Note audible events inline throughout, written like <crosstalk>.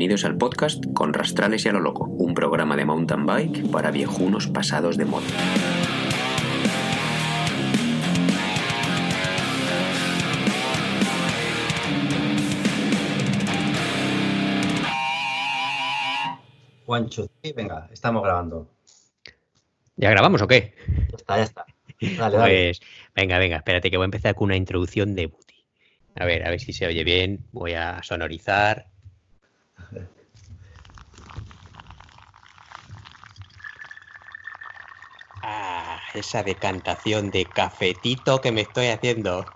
bienvenidos al podcast Con Rastrales y a lo Loco, un programa de mountain bike para viejunos pasados de moda. Juancho, sí, venga, estamos grabando. ¿Ya grabamos o qué? Ya está, ya está. Dale, dale. Pues venga, venga, espérate que voy a empezar con una introducción de Buti. A ver, a ver si se oye bien. Voy a sonorizar. Esa decantación de cafetito que me estoy haciendo.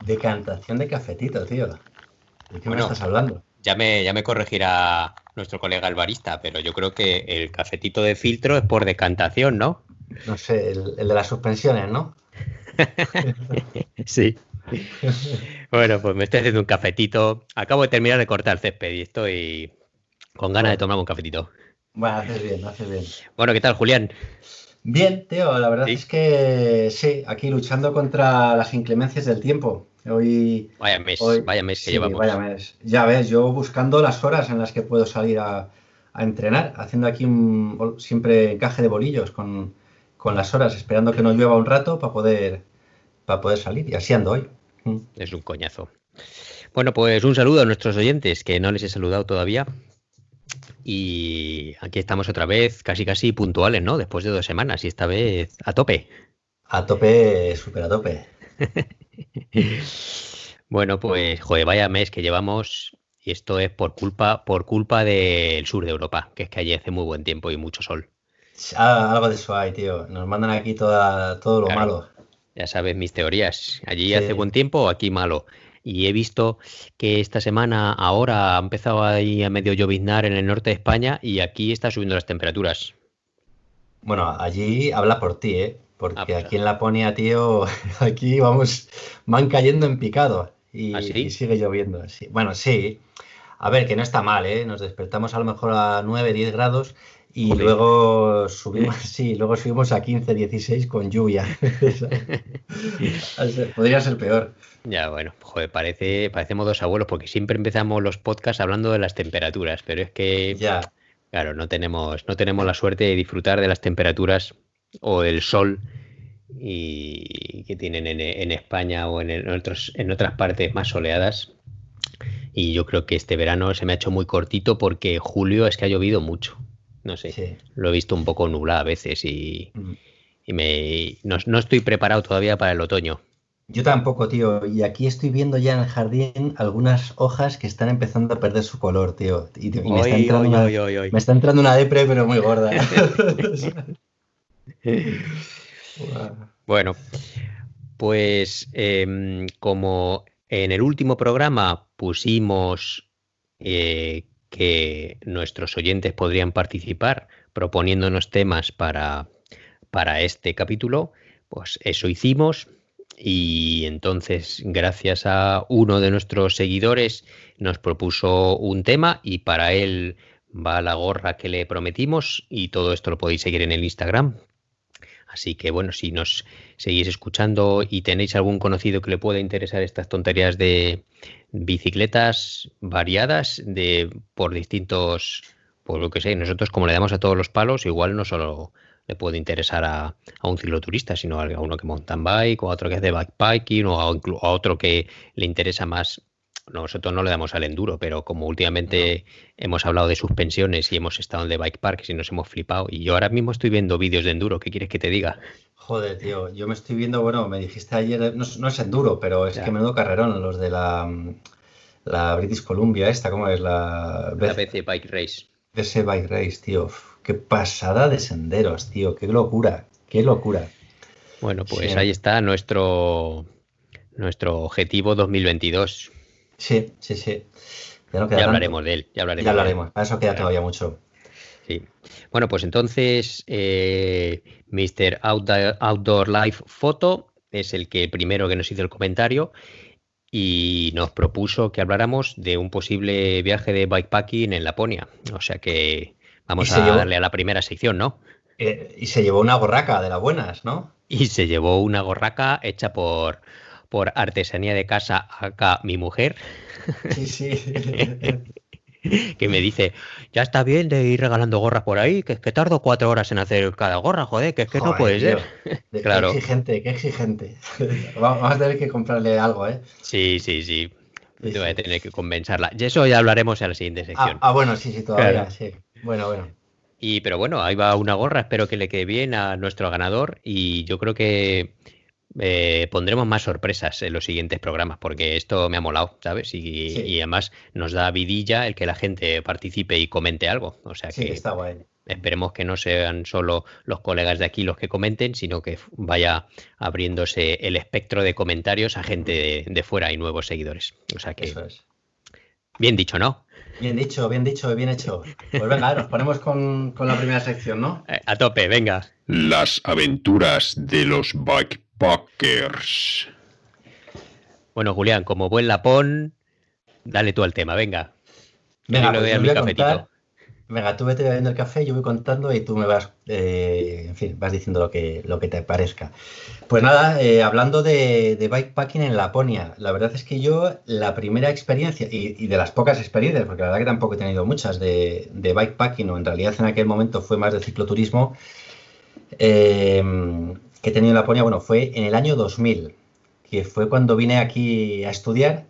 Decantación de cafetito, tío. ¿De qué Bueno. me estás hablando? Ya me, ya me corregirá nuestro colega el barista, pero yo creo que el cafetito de filtro es por decantación, ¿no? No sé, el, el de las suspensiones, ¿no? <laughs> Sí. Bueno, pues me estoy haciendo un cafetito. Acabo de terminar de cortar el césped y estoy con ganas de tomarme un cafetito. Bueno, haces bien, haces bien. Bueno, ¿qué tal, Julián? Bien, tío, la verdad ¿Sí? es que sí, aquí luchando contra las inclemencias del tiempo. Hoy, Vaya mes, hoy vaya mes que sí, llevamos. vaya mes. Ya ves, yo buscando las horas en las que puedo salir a, a entrenar, haciendo aquí un siempre encaje de bolillos con, con las horas, esperando que no llueva un rato para poder, para poder salir. Y así ando hoy. Mm. Es un coñazo. Bueno, pues un saludo a nuestros oyentes, que no les he saludado todavía. Y aquí estamos otra vez, casi casi puntuales, ¿no? Después de dos semanas y esta vez a tope. A tope, súper a tope. <laughs> Bueno, pues, joder, vaya mes que llevamos. Y esto es por culpa, por culpa del sur de Europa, que es que allí hace muy buen tiempo y mucho sol. Ah, algo de eso hay, tío. Nos mandan aquí toda, todo lo Claro. malo. Ya sabes mis teorías. Allí Sí. hace buen tiempo, aquí malo. Y he visto que esta semana ahora ha empezado ahí a medio lloviznar en el norte de España y aquí está subiendo las temperaturas. Bueno, allí habla por ti, ¿eh? Porque Ah, pues. aquí en Laponia, tío, <laughs> aquí vamos, van cayendo en picado y, ¿Ah, sí? y sigue lloviendo. sí. Bueno, sí. A ver, que no está mal, ¿eh? Nos despertamos a lo mejor a 9, 10 grados y Joder. luego subimos, <laughs> sí, luego subimos a 15, 16 con lluvia. <laughs> <laughs> Podría ser peor. Ya, bueno, joder, parece, parecemos dos abuelos porque siempre empezamos los podcasts hablando de las temperaturas, pero es que, Ya, claro, no tenemos, no tenemos la suerte de disfrutar de las temperaturas o del sol y que tienen en, en España o en, en otros, en otras partes más soleadas. Y yo creo que este verano se me ha hecho muy cortito porque julio es que ha llovido mucho. No sé, sí. lo he visto un poco nublado a veces y, Mm. y me, no, no estoy preparado todavía para el otoño. Yo tampoco, tío. Y aquí estoy viendo ya en el jardín algunas hojas que están empezando a perder su color, tío. Y, y me, está entrando oy, una, oy. me está entrando una depre, pero muy gorda. <laughs> <laughs> Bueno, pues em, como en el último programa pusimos eh, que nuestros oyentes podrían participar proponiéndonos temas para, para este capítulo, pues eso hicimos y entonces gracias a uno de nuestros seguidores nos propuso un tema y para él va la gorra que le prometimos y todo esto lo podéis seguir en el Instagram. Así que bueno, si nos seguís escuchando y tenéis algún conocido que le pueda interesar estas tonterías de bicicletas variadas de por distintos, por lo que sé, nosotros como le damos a todos los palos, igual no solo le puede interesar a, a un cicloturista, sino a uno que mountain bike, o a otro que hace bikeparking, o a otro que le interesa más. Nosotros no le damos al enduro, pero como últimamente hemos hablado de suspensiones y hemos estado en el bike parks y nos hemos flipado, y yo ahora mismo estoy viendo vídeos de enduro, ¿qué quieres que te diga? Joder, tío. Yo me estoy viendo, bueno, me dijiste ayer, no, es- no es enduro, pero es Ya. que menudo carrerón, los de la, la British Columbia, esta, ¿cómo es? La La BC Bike Race. BC Bike Race, tío. Qué pasada de senderos, tío. Qué locura, qué locura. Bueno, pues Sí. ahí está nuestro, nuestro objetivo 2022. Sí, sí, sí. Ya no queda Ya hablaremos de él, ya hablaremos. Ya de él. hablaremos. Para eso queda todavía mucho. Sí. Bueno, pues entonces, eh, Mr. Outdoor, Outdoor Life Photo es el que primero que nos hizo el comentario y nos propuso que habláramos de un posible viaje de bikepacking en Laponia. O sea que vamos a llevó- darle a la primera sección, ¿no? Eh, y se llevó una borraca de las buenas, ¿no? Y se llevó una gorraca hecha por, por artesanía de casa acá mi mujer. Sí, sí. <laughs> que me dice, ya está bien de ir regalando gorras por ahí, que es que tardo cuatro horas en hacer cada gorra, joder, que es que no puede ser. claro. Qué exigente, qué exigente. <laughs> Vamos a tener que comprarle algo, ¿eh? Sí, sí, sí. Voy a tener que compensarla. Y eso ya hablaremos en la siguiente sección. Ah, ah bueno, sí, sí, todavía, sí. Bueno, bueno. Y pero bueno, ahí va una gorra, espero que le quede bien a nuestro ganador y yo creo que eh, pondremos más sorpresas en los siguientes programas porque esto me ha molado, ¿sabes? Y, además nos da vidilla el que la gente participe y comente algo. O sea que está guay. esperemos que no sean solo los colegas de aquí los que comenten, sino que vaya abriéndose el espectro de comentarios a gente de, fuera y nuevos seguidores. O sea que. Bien dicho, ¿no? Bien dicho, bien dicho, bien hecho. Pues venga, nos ponemos con, la primera sección, ¿no? Eh, a tope, venga. Las aventuras de los bikepackers. Bueno, Julián, como buen lapón, dale tú al tema, venga. Venga, pues voy a contar, Venga, tú vete bebiendo el café, yo voy contando y tú me vas, eh, en fin, vas diciendo lo que, lo que te parezca. Pues nada, eh, hablando de, bikepacking en Laponia, la verdad es que yo la primera experiencia, y, de las pocas experiencias, porque la verdad que tampoco he tenido muchas de, bikepacking, o en realidad en aquel momento fue más de cicloturismo, eh, que he tenido en Laponia, bueno, fue en el año 2000, que fue cuando vine aquí a estudiar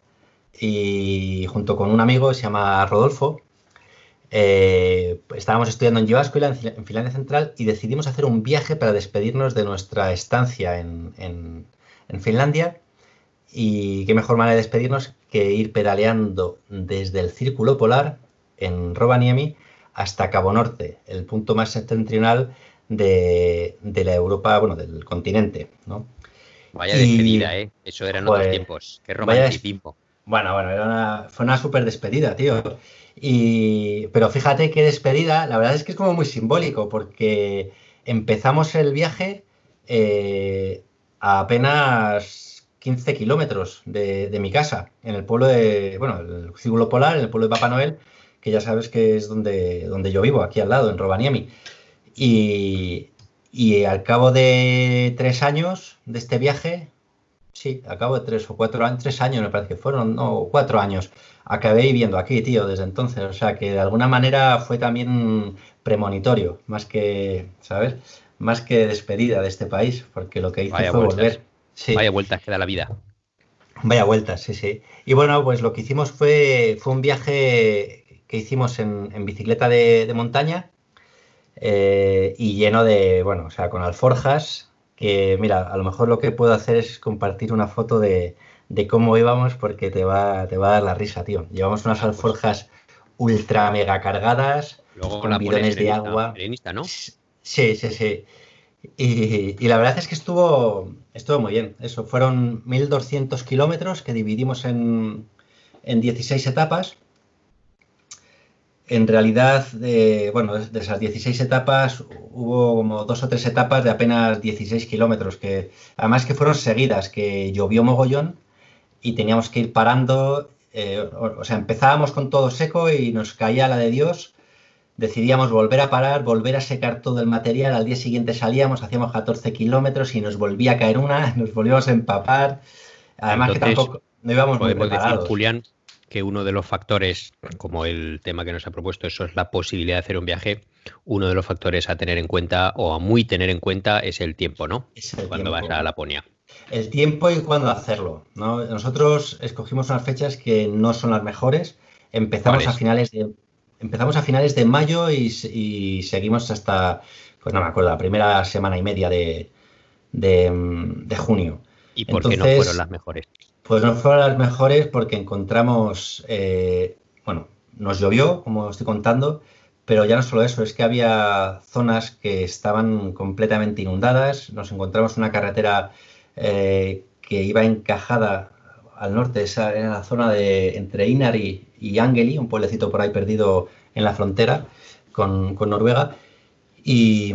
y junto con un amigo, se llama Rodolfo, eh, estábamos estudiando en Jyväskylä, en, Finlandia Central, y decidimos hacer un viaje para despedirnos de nuestra estancia en, Finlandia. Y qué mejor manera de despedirnos que ir pedaleando desde el Círculo Polar en Rovaniemi hasta Cabo Norte, el punto más septentrional de, la Europa, bueno, del continente, ¿no? Vaya despedida, ¿eh? Eso era en otros tiempos. Qué romanticismo. Bueno, bueno, era una, fue una súper despedida, tío. Y, pero fíjate qué despedida, la verdad es que es como muy simbólico, porque empezamos el viaje eh, a apenas 15 kilómetros de, mi casa, en el pueblo de, bueno, el Círculo Polar, en el pueblo de Papá Noel, que ya sabes que es donde, donde yo vivo, aquí al lado, en Rovaniemi. Y, y al cabo de tres años de este viaje, sí, al cabo de tres o cuatro años, tres años me parece que fueron, no, cuatro años, acabé viviendo aquí, tío, desde entonces. O sea, que de alguna manera fue también premonitorio, más que, ¿sabes? Más que despedida de este país, porque lo que hice fue volver. Vaya vueltas que da la vida. Vaya vueltas, sí, sí. Y bueno, pues lo que hicimos fue, fue un viaje que hicimos en, bicicleta de, montaña eh, y lleno de, bueno, o sea, con alforjas, que mira, a lo mejor lo que puedo hacer es compartir una foto de, de cómo íbamos porque te va, te va a dar la risa, tío. Llevamos unas alforjas ultra mega cargadas, con bidones de agua. ¿no? Sí, sí, sí. Y, la verdad es que estuvo, estuvo muy bien. Eso, fueron 1.200 kilómetros que dividimos en, en 16 etapas. En realidad, eh, bueno, de esas 16 etapas hubo como dos o tres etapas de apenas 16 kilómetros, que además que fueron seguidas, que llovió mogollón y teníamos que ir parando. Eh, o, sea, empezábamos con todo seco y nos caía la de Dios. Decidíamos volver a parar, volver a secar todo el material. Al día siguiente salíamos, hacíamos 14 kilómetros y nos volvía a caer una, <laughs> nos volvíamos a empapar. Además, que tampoco no íbamos muy preparados. Julián, que uno de los factores, como el tema que nos ha propuesto, eso es la posibilidad de hacer un viaje. Uno de los factores a tener en cuenta o a muy tener en cuenta es el tiempo, ¿no? Cuando vas a Laponia el tiempo y cuándo hacerlo. Nosotros escogimos unas fechas que no son las mejores. Empezamos a finales de empezamos a finales de mayo y, seguimos hasta, pues no me acuerdo, la primera semana y media de, junio. ¿Y por qué no fueron las mejores? Pues no fueron las mejores porque encontramos, eh, bueno, nos llovió, como estoy contando, pero ya no solo eso, es que había zonas que estaban completamente inundadas. Nos encontramos una carretera eh, que iba encajada al norte, esa, en la zona de entre Inari y Angeli, un pueblecito por ahí perdido en la frontera con, Noruega, y,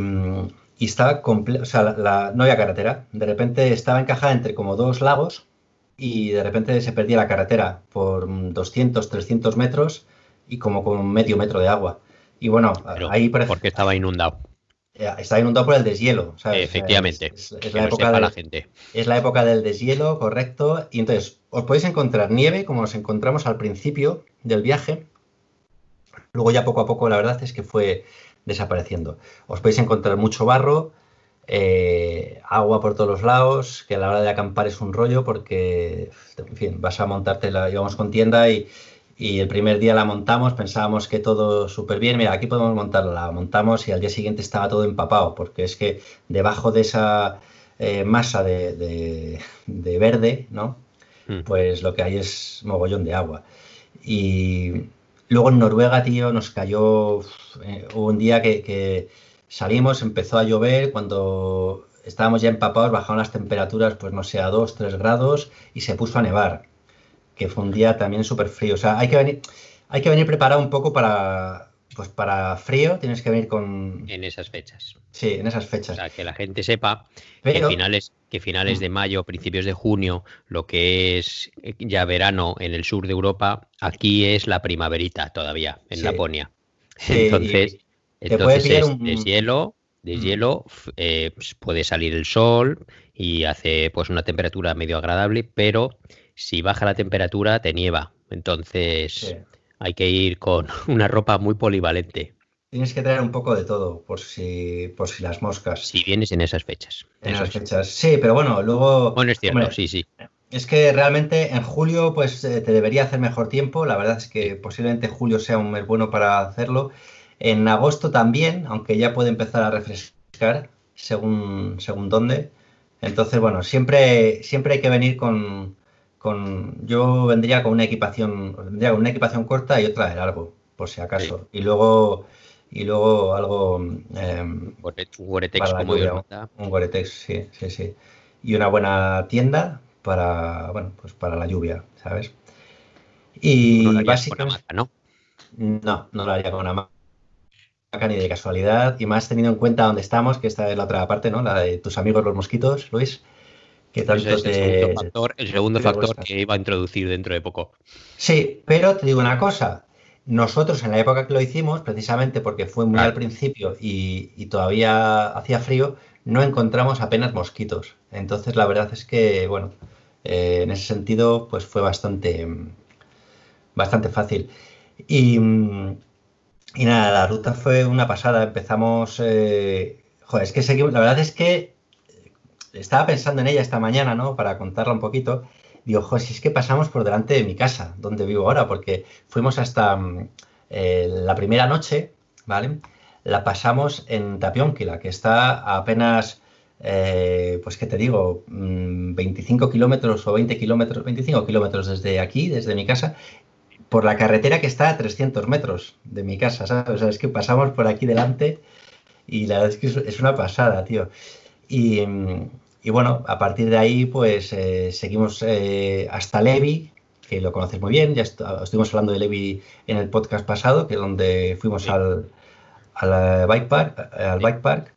estaba o sea, no había carretera. De repente estaba encajada entre como dos lagos y de repente se perdía la carretera por 200, 300 metros y como con medio metro de agua. Y bueno, ahí parece... Porque estaba inundado. Eh, está inundado por el deshielo. Efectivamente. Es, la época la gente. es la época del deshielo, correcto. Y entonces, os podéis encontrar nieve, como nos encontramos al principio del viaje. Luego ya poco a poco la verdad es que fue desapareciendo. Os podéis encontrar mucho barro, eh, agua por todos los lados, que a la hora de acampar es un rollo porque, en fin, vas a montarte, la, íbamos con tienda y, el primer día la montamos, pensábamos que todo súper bien, mira, aquí podemos montarla, la montamos y al día siguiente estaba todo empapado, porque es que debajo de esa eh, masa de, verde, ¿no? Hmm. Pues lo que hay es mogollón de agua. Y luego en Noruega, tío, nos cayó eh, un día que Salimos, empezó a llover, cuando estábamos ya empapados, bajaron las temperaturas, pues no sé, a 2, 3 grados y se puso a nevar, que fue un día también súper frío. O sea, hay que venir, hay que venir preparado un poco para, pues para frío, tienes que venir con... En esas fechas. Sí, en esas fechas. O sea, que la gente sepa que, finales, que finales de mayo, principios de junio, lo que es ya verano en el sur de Europa, aquí es la primaverita todavía, en Laponia. Entonces... Entonces es deshielo, deshielo, eh, pues puede salir el sol y hace pues una temperatura medio agradable, pero si baja la temperatura te nieva. Entonces hay que ir con <laughs> una ropa muy polivalente. Tienes que traer un poco de todo, por si, por si las moscas. Si vienes en esas fechas. En esas fechas, sí, pero bueno, luego. Bueno, es cierto, sí, sí. Es que realmente en julio, pues eh, te debería hacer mejor tiempo. La verdad es que posiblemente julio sea un mes bueno para hacerlo. En agosto también, aunque ya puede empezar a refrescar según, según dónde. Entonces, bueno, siempre, siempre hay que venir con, con, Yo vendría con una equipación, vendría con una equipación corta y otra de largo, por si acaso. Y luego y luego algo eh, un Goretex como un Goretex sí sí sí y una buena tienda para bueno pues para la lluvia sabes y no básicamente ¿no? no no lo haría con ni de casualidad, y más teniendo en cuenta dónde estamos, que esta es la otra parte, ¿no? La de tus amigos los mosquitos, Luis. Que tanto es el segundo factor, el segundo factor que iba a introducir dentro de poco. Sí, pero te digo una cosa. Nosotros en la época que lo hicimos, precisamente porque fue muy al principio y, todavía hacía frío, no encontramos apenas mosquitos. Entonces la verdad es que, bueno, eh, en ese sentido, pues fue bastante, bastante fácil. Y, y nada, la ruta fue una pasada. Empezamos. Eh, joder, es que seguimos. La verdad es que estaba pensando en ella esta mañana, ¿no? Para contarla un poquito. Digo, joder, si es que pasamos por delante de mi casa, donde vivo ahora, porque fuimos hasta mm, eh, la primera noche, ¿vale? La pasamos en Tapiónquila, que está a apenas, eh, pues qué te digo, 25 mm, kilómetros o 20 kilómetros, 25 kilómetros desde aquí, desde mi casa, por la carretera que está a 300 metros de mi casa, ¿sabes? O sea, es que pasamos por aquí delante y la verdad es que es una pasada, tío. Y, bueno, a partir de ahí, pues eh, seguimos eh, hasta Levi, que lo conoces muy bien, ya estuvimos hablando de Levi en el podcast pasado, que es donde fuimos al, al, bike park. Al bike park.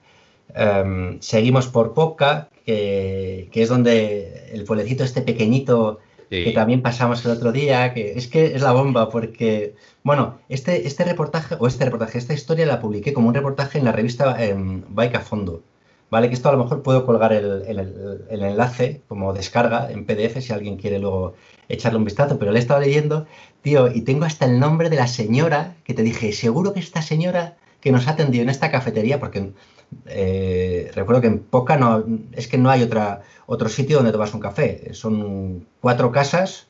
Em, seguimos por Popka, que, que, es donde el pueblecito este pequeñito que también pasamos el otro día, que es que es la bomba, porque, bueno, este, este reportaje, o este reportaje, esta historia la publiqué como un reportaje en la revista em, Bike a Fondo, ¿vale? Que esto a lo mejor puedo colgar el, el, enlace como descarga en PDF si alguien quiere luego echarle un vistazo, pero le he estado leyendo, tío, y tengo hasta el nombre de la señora que te dije, seguro que esta señora que nos ha atendido en esta cafetería, porque eh, recuerdo que en Poca no, es que no hay otra, otro sitio donde tomas un café. Son cuatro casas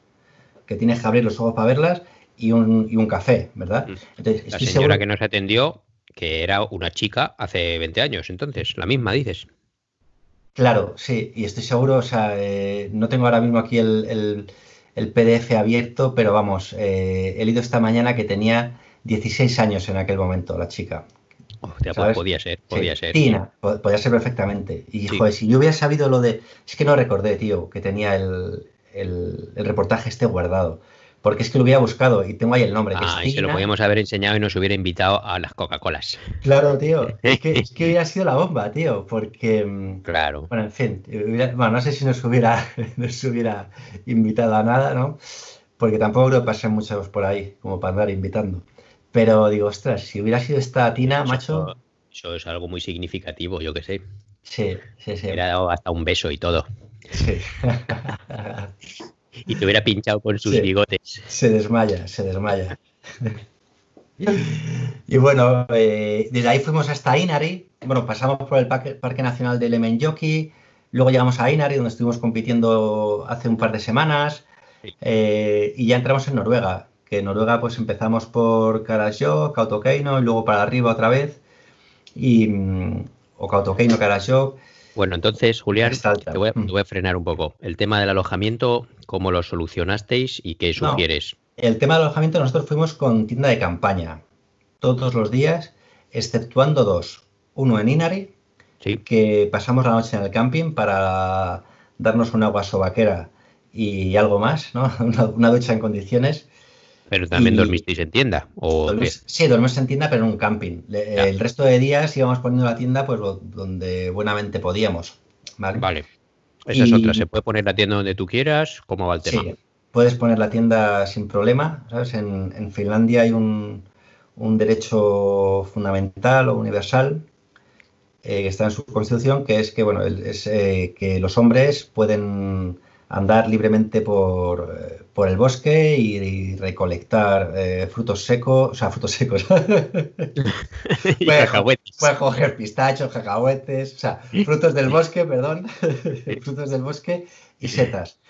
que tienes que abrir los ojos para verlas y un, y un café, ¿verdad? Mm. la señora que nos atendió, que era una chica hace 20 años, entonces, la misma, dices. Claro, sí, y estoy seguro, o sea, eh, no tengo ahora mismo aquí el, el, PDF abierto, pero vamos, eh, he leído esta mañana que tenía 16 años en aquel momento, la chica. Pues podía ser, podía ser. podía ser perfectamente. Y joder, si yo hubiera sabido lo de. Es que no recordé, tío, que tenía el, reportaje este guardado. Porque es que lo hubiera buscado y tengo ahí el nombre. ah, y se lo podíamos haber enseñado y nos hubiera invitado a las Coca-Colas. Claro, tío. Es que, es que <laughs> hubiera sido la bomba, tío. Porque. Mm, claro. Bueno, en fin. bueno, no sé si nos hubiera, <laughs> nos hubiera invitado a nada, ¿no? Porque tampoco creo que pasen muchos por ahí como para andar invitando. Pero digo, ostras, si hubiera sido esta tina, macho. Eso es algo muy significativo, yo que sé. Sí, sí, sí. Hubiera dado hasta un beso y todo. Sí. <laughs> y te hubiera pinchado con sus bigotes. Se desmaya, se desmaya. y bueno, eh, desde ahí fuimos hasta Inari. Bueno, pasamos por el Parque, Nacional de Lemenjoki. Luego llegamos a Inari, donde estuvimos compitiendo hace un par de semanas. Eh, y ya entramos en Noruega. Que en Noruega, pues empezamos por Karasjok, Kautokeino y luego para arriba otra vez. Y, mm, o Kautokeino, Karasjok. Bueno, entonces, Julián, te voy, a, frenar un poco. El tema del alojamiento, ¿cómo lo solucionasteis y qué sugieres? el tema del alojamiento, nosotros fuimos con tienda de campaña todos los días, exceptuando dos. Uno en Inari, que pasamos la noche en el camping para darnos una agua sobaquera y algo más, ¿no? <laughs> una, ducha en condiciones. Pero también dormisteis en tienda. ¿o sí, dormimos en tienda, pero en un camping. El resto de días íbamos poniendo la tienda pues donde buenamente podíamos. Vale. vale. Esa es otra. Se puede poner la tienda donde tú quieras. ¿Cómo va el tema? Sí, puedes poner la tienda sin problema. ¿sabes? En, Finlandia hay un, derecho fundamental o universal eh, que está en su constitución, que es que bueno, es eh, que los hombres pueden andar libremente por, eh, por el bosque y, recolectar eh, frutos secos, o sea, frutos secos. <laughs> puedes, coger pistachos, cacahuetes, o sea, frutos del bosque, perdón, <laughs> frutos del bosque y setas,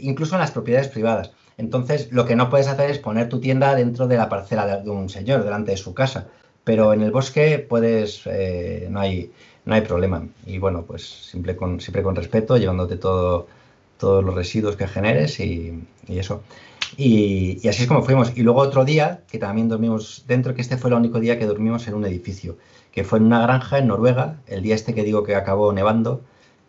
incluso en las propiedades privadas. Entonces, lo que no puedes hacer es poner tu tienda dentro de la parcela de un señor, delante de su casa. Pero en el bosque puedes, eh, no, hay, no hay problema. Y bueno, pues siempre con, siempre con respeto, llevándote todo todos los residuos que generes y, eso. Y, así es como fuimos. Y luego otro día, que también dormimos dentro, que este fue el único día que dormimos en un edificio, que fue en una granja en Noruega, el día este que digo que acabó nevando,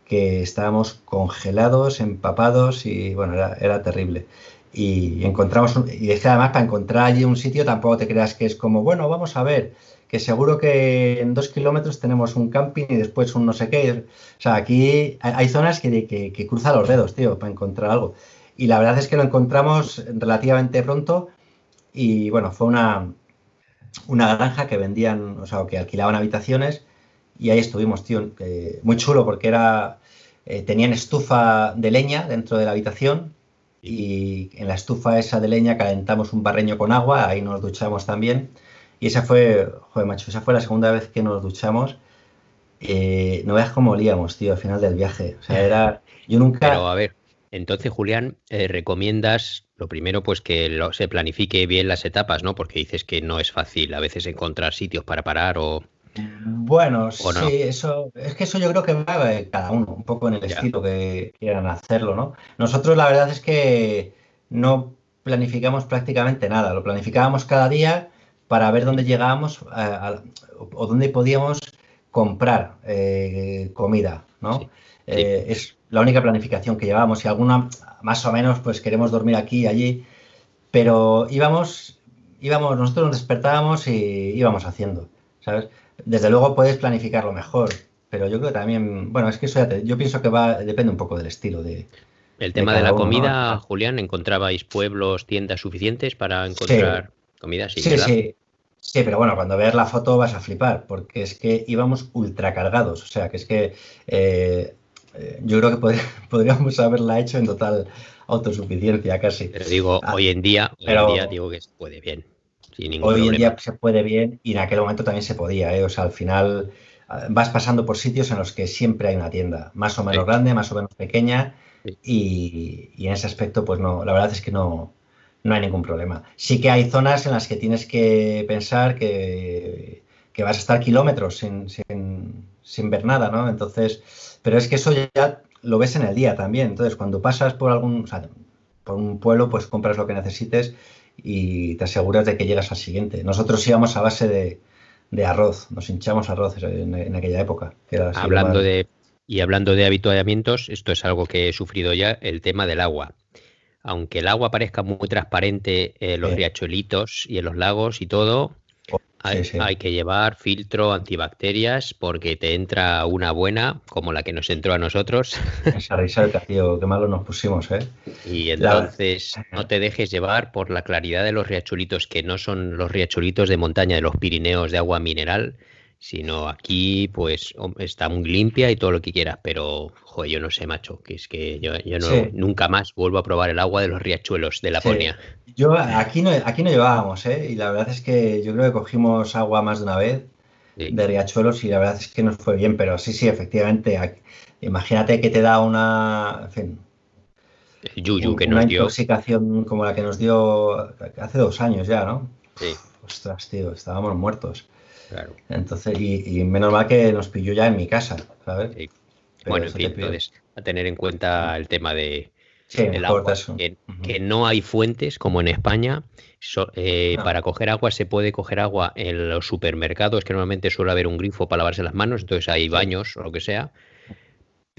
que estábamos congelados, empapados y bueno, era, terrible. Y encontramos, y es que además para encontrar allí un sitio tampoco te creas que es como, bueno, vamos a ver, que seguro que en dos kilómetros tenemos un camping y después un no sé qué. O sea, aquí hay zonas que, que, cruzan los dedos, tío, para encontrar algo. Y la verdad es que lo encontramos relativamente pronto y bueno, fue una, una granja que vendían, o sea, que alquilaban habitaciones y ahí estuvimos, tío. muy chulo porque era, eh, tenían estufa de leña dentro de la habitación y en la estufa esa de leña calentamos un barreño con agua, ahí nos duchamos también y esa fue, joder, macho, esa fue la segunda vez que nos duchamos. Eh, no veas cómo olíamos, tío, al final del viaje. O sea, era. Yo nunca. Pero a ver, entonces, Julián, eh, recomiendas lo primero, pues que se planifique bien las etapas, ¿no? Porque dices que no es fácil a veces encontrar sitios para parar o. Bueno, sí, eso, es que eso yo creo que va cada uno, un poco en el estilo que quieran hacerlo, ¿no? Nosotros la verdad es que no planificamos prácticamente nada, lo planificábamos cada día para ver dónde llegábamos o dónde podíamos comprar eh, comida, ¿no? Eh, es la única planificación que llevábamos. Y alguna, más o menos, pues queremos dormir aquí y allí, pero íbamos, íbamos, nosotros nos despertábamos y íbamos haciendo, ¿sabes? Desde luego puedes planificarlo mejor, pero yo creo que también, bueno, es que eso ya yo pienso que va, depende un poco del estilo de... El tema de, la comida, Julián, ¿encontrabais pueblos, tiendas suficientes para encontrar comida? Sí, sí, sí, Sí, pero bueno, cuando veas la foto vas a flipar, porque es que íbamos ultracargados. O sea, que es que eh, eh, yo creo que <laughs> podríamos haberla hecho en total autosuficiencia casi. Pero digo, ah, hoy en día, hoy en día digo que se puede bien. hoy en día se puede bien y en aquel momento también se podía. ¿eh? O sea, al final ah, vas pasando por sitios en los que siempre hay una tienda, más o menos grande, más o menos pequeña, y, y, en ese aspecto, pues no, la verdad es que no, no hay ningún problema. Sí que hay zonas en las que tienes que pensar que, vas a estar kilómetros sin, ver nada, ¿no? Entonces, pero es que eso ya lo ves en el día también. Entonces, cuando pasas por algún, por un pueblo, pues compras lo que necesites y te aseguras de que llegas al siguiente. Nosotros íbamos a base de, arroz, nos hinchamos arroz en, aquella época. hablando de, y hablando de habituallamientos, esto es algo que he sufrido ya, el tema del agua aunque el agua parezca muy transparente en los riachuelitos y en los lagos y todo, oh, hay, que llevar filtro antibacterias porque te entra una buena como la que nos entró a nosotros. <laughs> Esa risa tío, qué malo nos pusimos, ¿eh? Y entonces no te dejes llevar por la claridad de los riachuelitos, que no son los riachuelitos de montaña de los Pirineos de agua mineral, Sino aquí, pues, está muy limpia y todo lo que quieras, pero, joder, yo no sé, macho, que es que yo, no, nunca más vuelvo a probar el agua de los riachuelos de Laponia. Yo, aquí no, aquí no llevábamos, ¿eh? Y la verdad es que yo creo que cogimos agua más de una vez de riachuelos y la verdad es que nos fue bien, pero sí, sí, efectivamente, imagínate que te da una, en fin, Yuyu que una nos dio. intoxicación como la que nos dio hace dos años ya, ¿no? Sí. Ostras, tío, estábamos muertos. Claro. Entonces, y, menos mal que nos pilló ya en mi casa, ¿sabes? Bueno, en fin, entonces, a tener en cuenta el tema de, el agua, que, no hay fuentes como en España. Eh, para coger agua se puede coger agua en los supermercados, que normalmente suele haber un grifo para lavarse las manos, entonces hay baños o lo que sea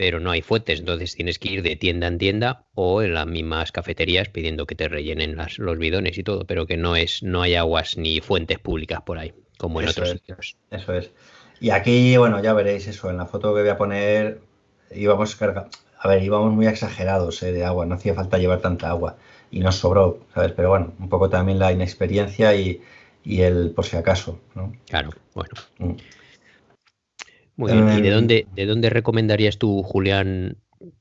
pero no hay fuentes, entonces tienes que ir de tienda en tienda o en las mismas cafeterías pidiendo que te rellenen los bidones y todo, pero que no es, no hay aguas ni fuentes públicas por ahí, como en otros sitios. Eso es. Y aquí, bueno, ya veréis eso, en la foto que voy a poner, íbamos carga, a ver, íbamos muy exagerados eh, de agua, no hacía falta llevar tanta agua y nos sobró, ¿sabes? Pero bueno, un poco también la inexperiencia y, el por si acaso, ¿no? Claro, bueno. Mm. Muy bien. ¿Y de em, dónde, de dónde recomendarías tú, Julián,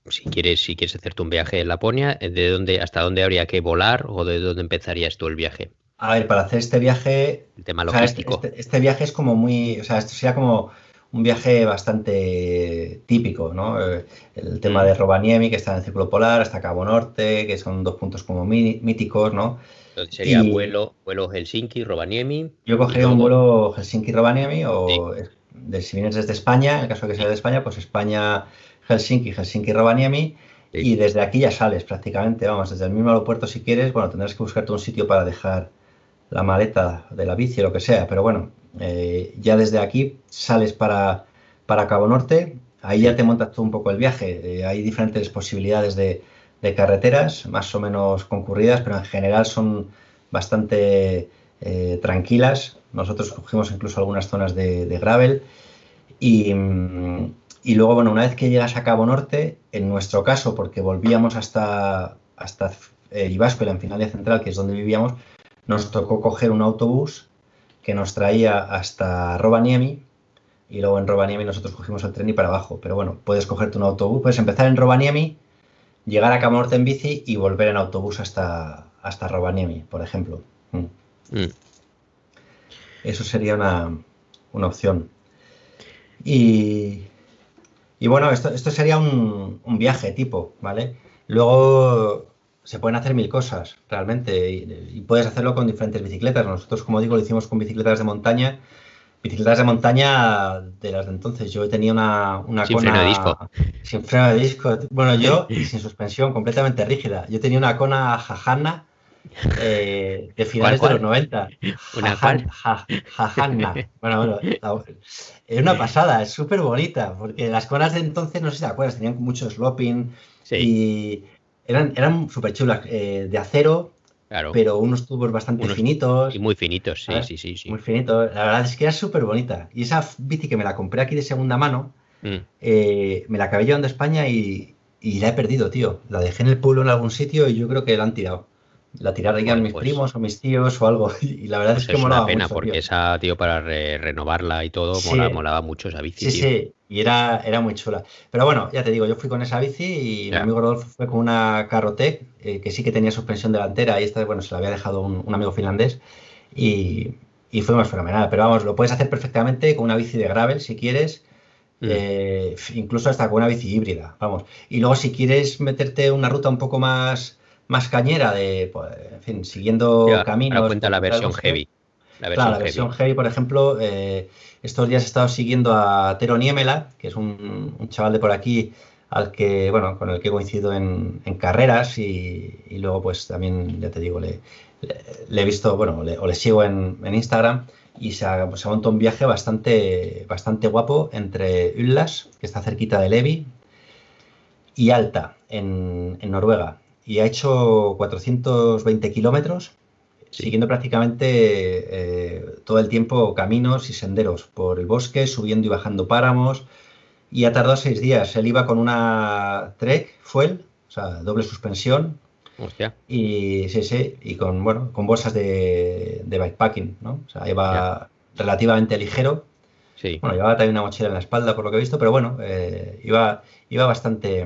si quieres, si quieres hacerte un viaje en Laponia, de dónde, hasta dónde habría que volar o de dónde empezarías tú el viaje? A ver, para hacer este viaje. El tema logístico. este, este, viaje es como muy. O sea, esto sería como un viaje bastante típico, ¿no? Eh, el tema mm. de Rovaniemi, que está en el Círculo Polar, hasta Cabo Norte, que son dos puntos como míticos, ¿no? Entonces sería vuelo, vuelo Helsinki, Rovaniemi. Yo cogería un vuelo Helsinki-Rovaniemi o de si vienes desde España, en el caso de que sea de España, pues España, Helsinki, Helsinki, Rovaniemi, y desde aquí ya sales prácticamente, vamos, desde el mismo aeropuerto si quieres, bueno, tendrás que buscarte un sitio para dejar la maleta de la bici o lo que sea, pero bueno, eh, ya desde aquí sales para, para Cabo Norte, ahí ya te montas todo un poco el viaje, eh, hay diferentes posibilidades de, carreteras, más o menos concurridas, pero en general son bastante eh, tranquilas, nosotros cogimos incluso algunas zonas de, gravel. Y, luego, bueno, una vez que llegas a Cabo Norte, en nuestro caso, porque volvíamos hasta, hasta eh, en Finalia Central, que es donde vivíamos, nos tocó coger un autobús que nos traía hasta Rovaniemi y luego en Rovaniemi nosotros cogimos el tren y para abajo. Pero bueno, puedes cogerte un autobús, puedes empezar en Rovaniemi, llegar a Cabo Norte en bici y volver en autobús hasta, hasta Rovaniemi, por ejemplo. Mm. Mm. Eso sería una, opción. Y, bueno, esto, esto sería un, viaje tipo, ¿vale? Luego se pueden hacer mil cosas, realmente, y, puedes hacerlo con diferentes bicicletas. Nosotros, como digo, lo hicimos con bicicletas de montaña. Bicicletas de montaña de las de entonces. Yo tenía una, una sin freno de disco. Sin freno de disco. Bueno, yo, <laughs> sin suspensión, completamente rígida. Yo tenía una cona Jajana eh, de finales de los 90. Una Jajanna. Bueno, bueno, es una pasada, es súper bonita, porque las conas de entonces, no sé si te acuerdas, tenían mucho sloping y eran, eran súper chulas, eh, de acero, pero unos tubos bastante finitos. Y muy finitos, sí, sí, sí, Muy finitos. La verdad es que era súper bonita. Y esa bici que me la compré aquí de segunda mano, mm. eh, me la acabé llevando a España y, y la he perdido, tío. La dejé en el pueblo en algún sitio y yo creo que la han tirado la tirarían mis pues primos o mis tíos o algo. <laughs> Y la verdad es pues que es una pena porque esa, tío, para renovarla y todo, molaba mucho esa bici. Sí, sí, y era, era muy chula. Pero bueno, ya te digo, yo fui con esa bici y mi amigo Rodolfo fue con una Carrotec, eh, que sí que tenía suspensión delantera y esta, bueno, se la había dejado un, amigo finlandés y, y fue más fenomenal. Pero vamos, lo puedes hacer perfectamente con una bici de gravel si quieres. Mm. Eh, incluso hasta con una bici híbrida, vamos. Y luego si quieres meterte una ruta un poco más más cañera de, pues, en fin, siguiendo caminos. cuenta la versión heavy. La versión, claro, la versión heavy. por ejemplo, eh, estos días he estado siguiendo a Tero Niemela, que es un, chaval de por aquí al que, bueno, con el que he coincidido en, carreras y, luego pues también, ya te digo, le, he visto, bueno, o le sigo en, Instagram y se ha, pues, montado un viaje bastante, bastante guapo entre Ullas, que está cerquita de Levi, y Alta, en, en Noruega y ha hecho 420 kilómetros, siguiendo prácticamente eh, todo el tiempo caminos y senderos por el bosque, subiendo y bajando páramos. Y ha tardado seis días. Él iba con una Trek Fuel, o sea, doble suspensión. Hostia. Y sí, sí, y con, bueno, con bolsas de, de bikepacking, ¿no? O sea, iba relativamente ligero. Sí. Bueno, llevaba también una mochila en la espalda, por lo que he visto, pero bueno, eh, iba, iba bastante.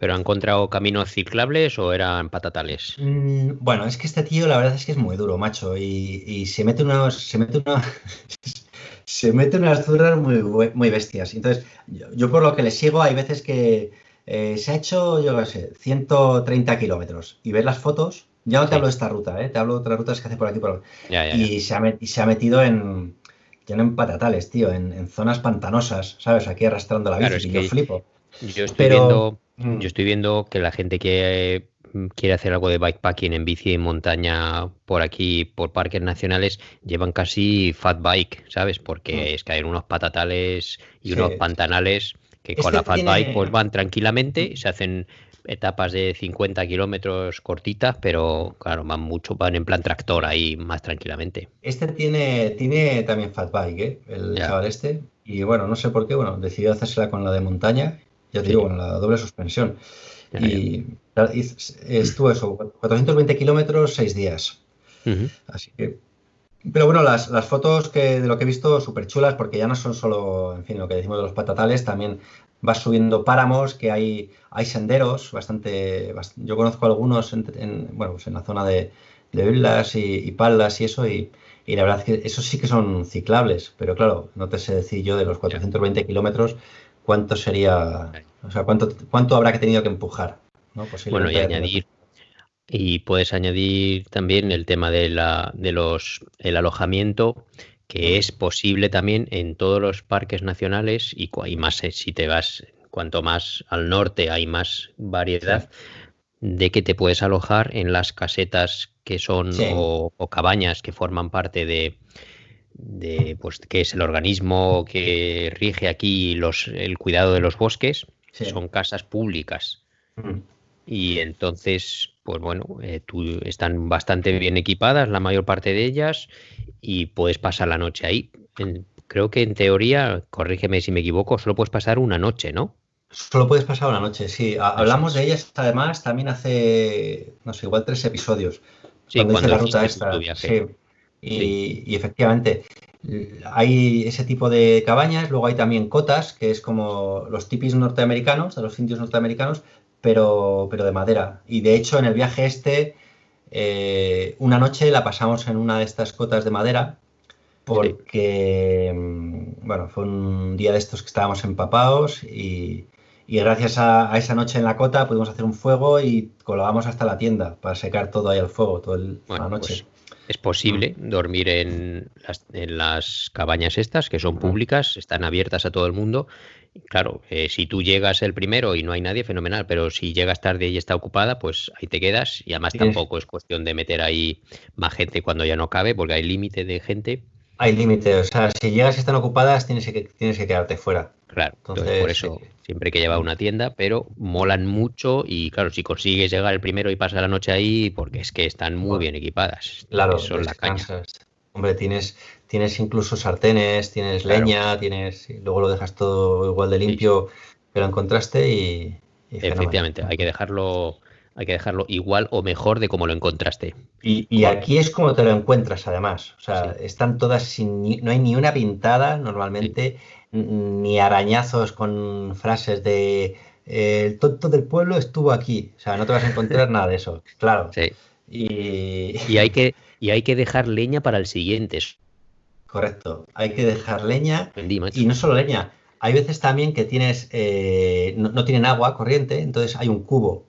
¿Pero ha encontrado caminos ciclables o eran patatales? mm, Bueno, es que este tío, la verdad es que es muy duro, macho, y, y se mete unos, se mete una, <laughs> se mete unas zurras muy, muy bestias. Entonces, yo, yo por lo que le sigo, hay veces que eh, se ha hecho, yo qué sé, 130 kilómetros y ves las fotos. Ya no te Sí. hablo de esta ruta, ¿eh? te hablo de otras rutas que hace por aquí por Ya, ya, ya. y se ha, y se ha metido en, ya no en patatales, tío, en, en zonas pantanosas, ¿sabes? Aquí arrastrando la bici, Claro, es y yo que- flipo. Yo estoy Pero- viendo, Mm. yo estoy viendo que la gente que eh, quiere hacer algo de bikepacking en bici en montaña por aquí, por parques nacionales, llevan casi fat bike, ¿sabes? Porque Mm. es que hay unos patatales y Sí. unos pantanales que con la fat tiene- bike pues van tranquilamente, se hacen etapas de 50 kilómetros cortitas, pero claro, van mucho, van en plan tractor ahí más tranquilamente. Este tiene, tiene también fat bike, ¿eh? El Ya. chaval este. Y bueno, no sé por qué, bueno, decidió hacérsela con la de montaña, ya te digo, con la doble suspensión. Y estuvo eso, 420 kilómetros, 6 días. Así que. Pero bueno, las, las fotos que de lo que he visto súper chulas, porque ya no son solo, en fin, lo que decimos de los patatales, también vas subiendo páramos, que hay, hay senderos, bastante, bast- yo conozco algunos en, en, bueno, pues en la zona de, de Villas y, y Paldas y eso, y, y la verdad es que esos sí que son ciclables, pero claro, no te sé decir yo de los 420 kilómetros cuánto sería, o sea, cuánto, cuánto habrá que tenido que empujar. ¿no? Bueno, y añadir, y puedes añadir también el tema de la, de los, el alojamiento, que es posible también en todos los parques nacionales y, y más eh, si te vas, cuanto más al norte hay más variedad de que te puedes alojar en las casetas que son Sí. o, o cabañas que forman parte de, de pues que es el organismo que rige aquí los, el cuidado de los bosques, Sí. son casas públicas. Mm. Y entonces, pues bueno, eh, tú, están bastante bien equipadas la mayor parte de ellas y puedes pasar la noche ahí. En- creo que en teoría, corrígeme si me equivoco, solo puedes pasar una noche, ¿no? Solo puedes pasar una noche, sí. Hablamos de ellas además también hace, no sé, igual tres episodios. Sí, cuando hice cuando la ruta esta. tu viaje. Sí. Y, y efectivamente, hay ese tipo de cabañas, luego hay también cotas, que es como los tipis norteamericanos, de los indios norteamericanos, pero, pero de madera. Y de hecho, en el viaje este, eh, una noche la pasamos en una de estas cotas de madera, porque, mm, bueno, fue un día de estos que estábamos empapados y, y gracias a, a esa noche en la cota pudimos hacer un fuego y colgamos hasta la tienda para secar todo ahí al fuego, toda Bueno, la noche. pues es posible dormir en las, en las cabañas estas, que son públicas, están abiertas a todo el mundo. Claro, eh, si tú llegas el primero y no hay nadie, fenomenal, pero si llegas tarde y está ocupada, pues ahí te quedas y además tampoco es cuestión de meter ahí más gente cuando ya no cabe, porque hay límite de gente. Hay límite, o sea, si llegas y están ocupadas, tienes que, tienes que quedarte fuera. Claro, entonces, Entonces, por eso sí. siempre hay que llevar una tienda, pero molan mucho y claro, si consigues llegar el primero y pasar la noche ahí, porque es que están muy Bueno, bien equipadas. Claro, son la caña. Hombre, tienes, tienes incluso sartenes, tienes Claro. leña, tienes, y luego lo dejas todo igual de limpio que lo encontraste y, y fenomenal. Efectivamente, hay que dejarlo, hay que dejarlo igual o mejor de como lo encontraste. Y, y aquí es como te lo encuentras, además. O sea, Sí. están todas sin ni- no hay ni una pintada normalmente, ni arañazos con frases de eh, el tonto del pueblo estuvo aquí. O sea, no te vas a encontrar <laughs> nada de eso, claro. Sí. Y Y hay que, y hay que dejar leña para el siguiente. Correcto, hay que dejar leña y no solo leña. Hay veces también que tienes eh, no, no tienen agua corriente, entonces hay un cubo.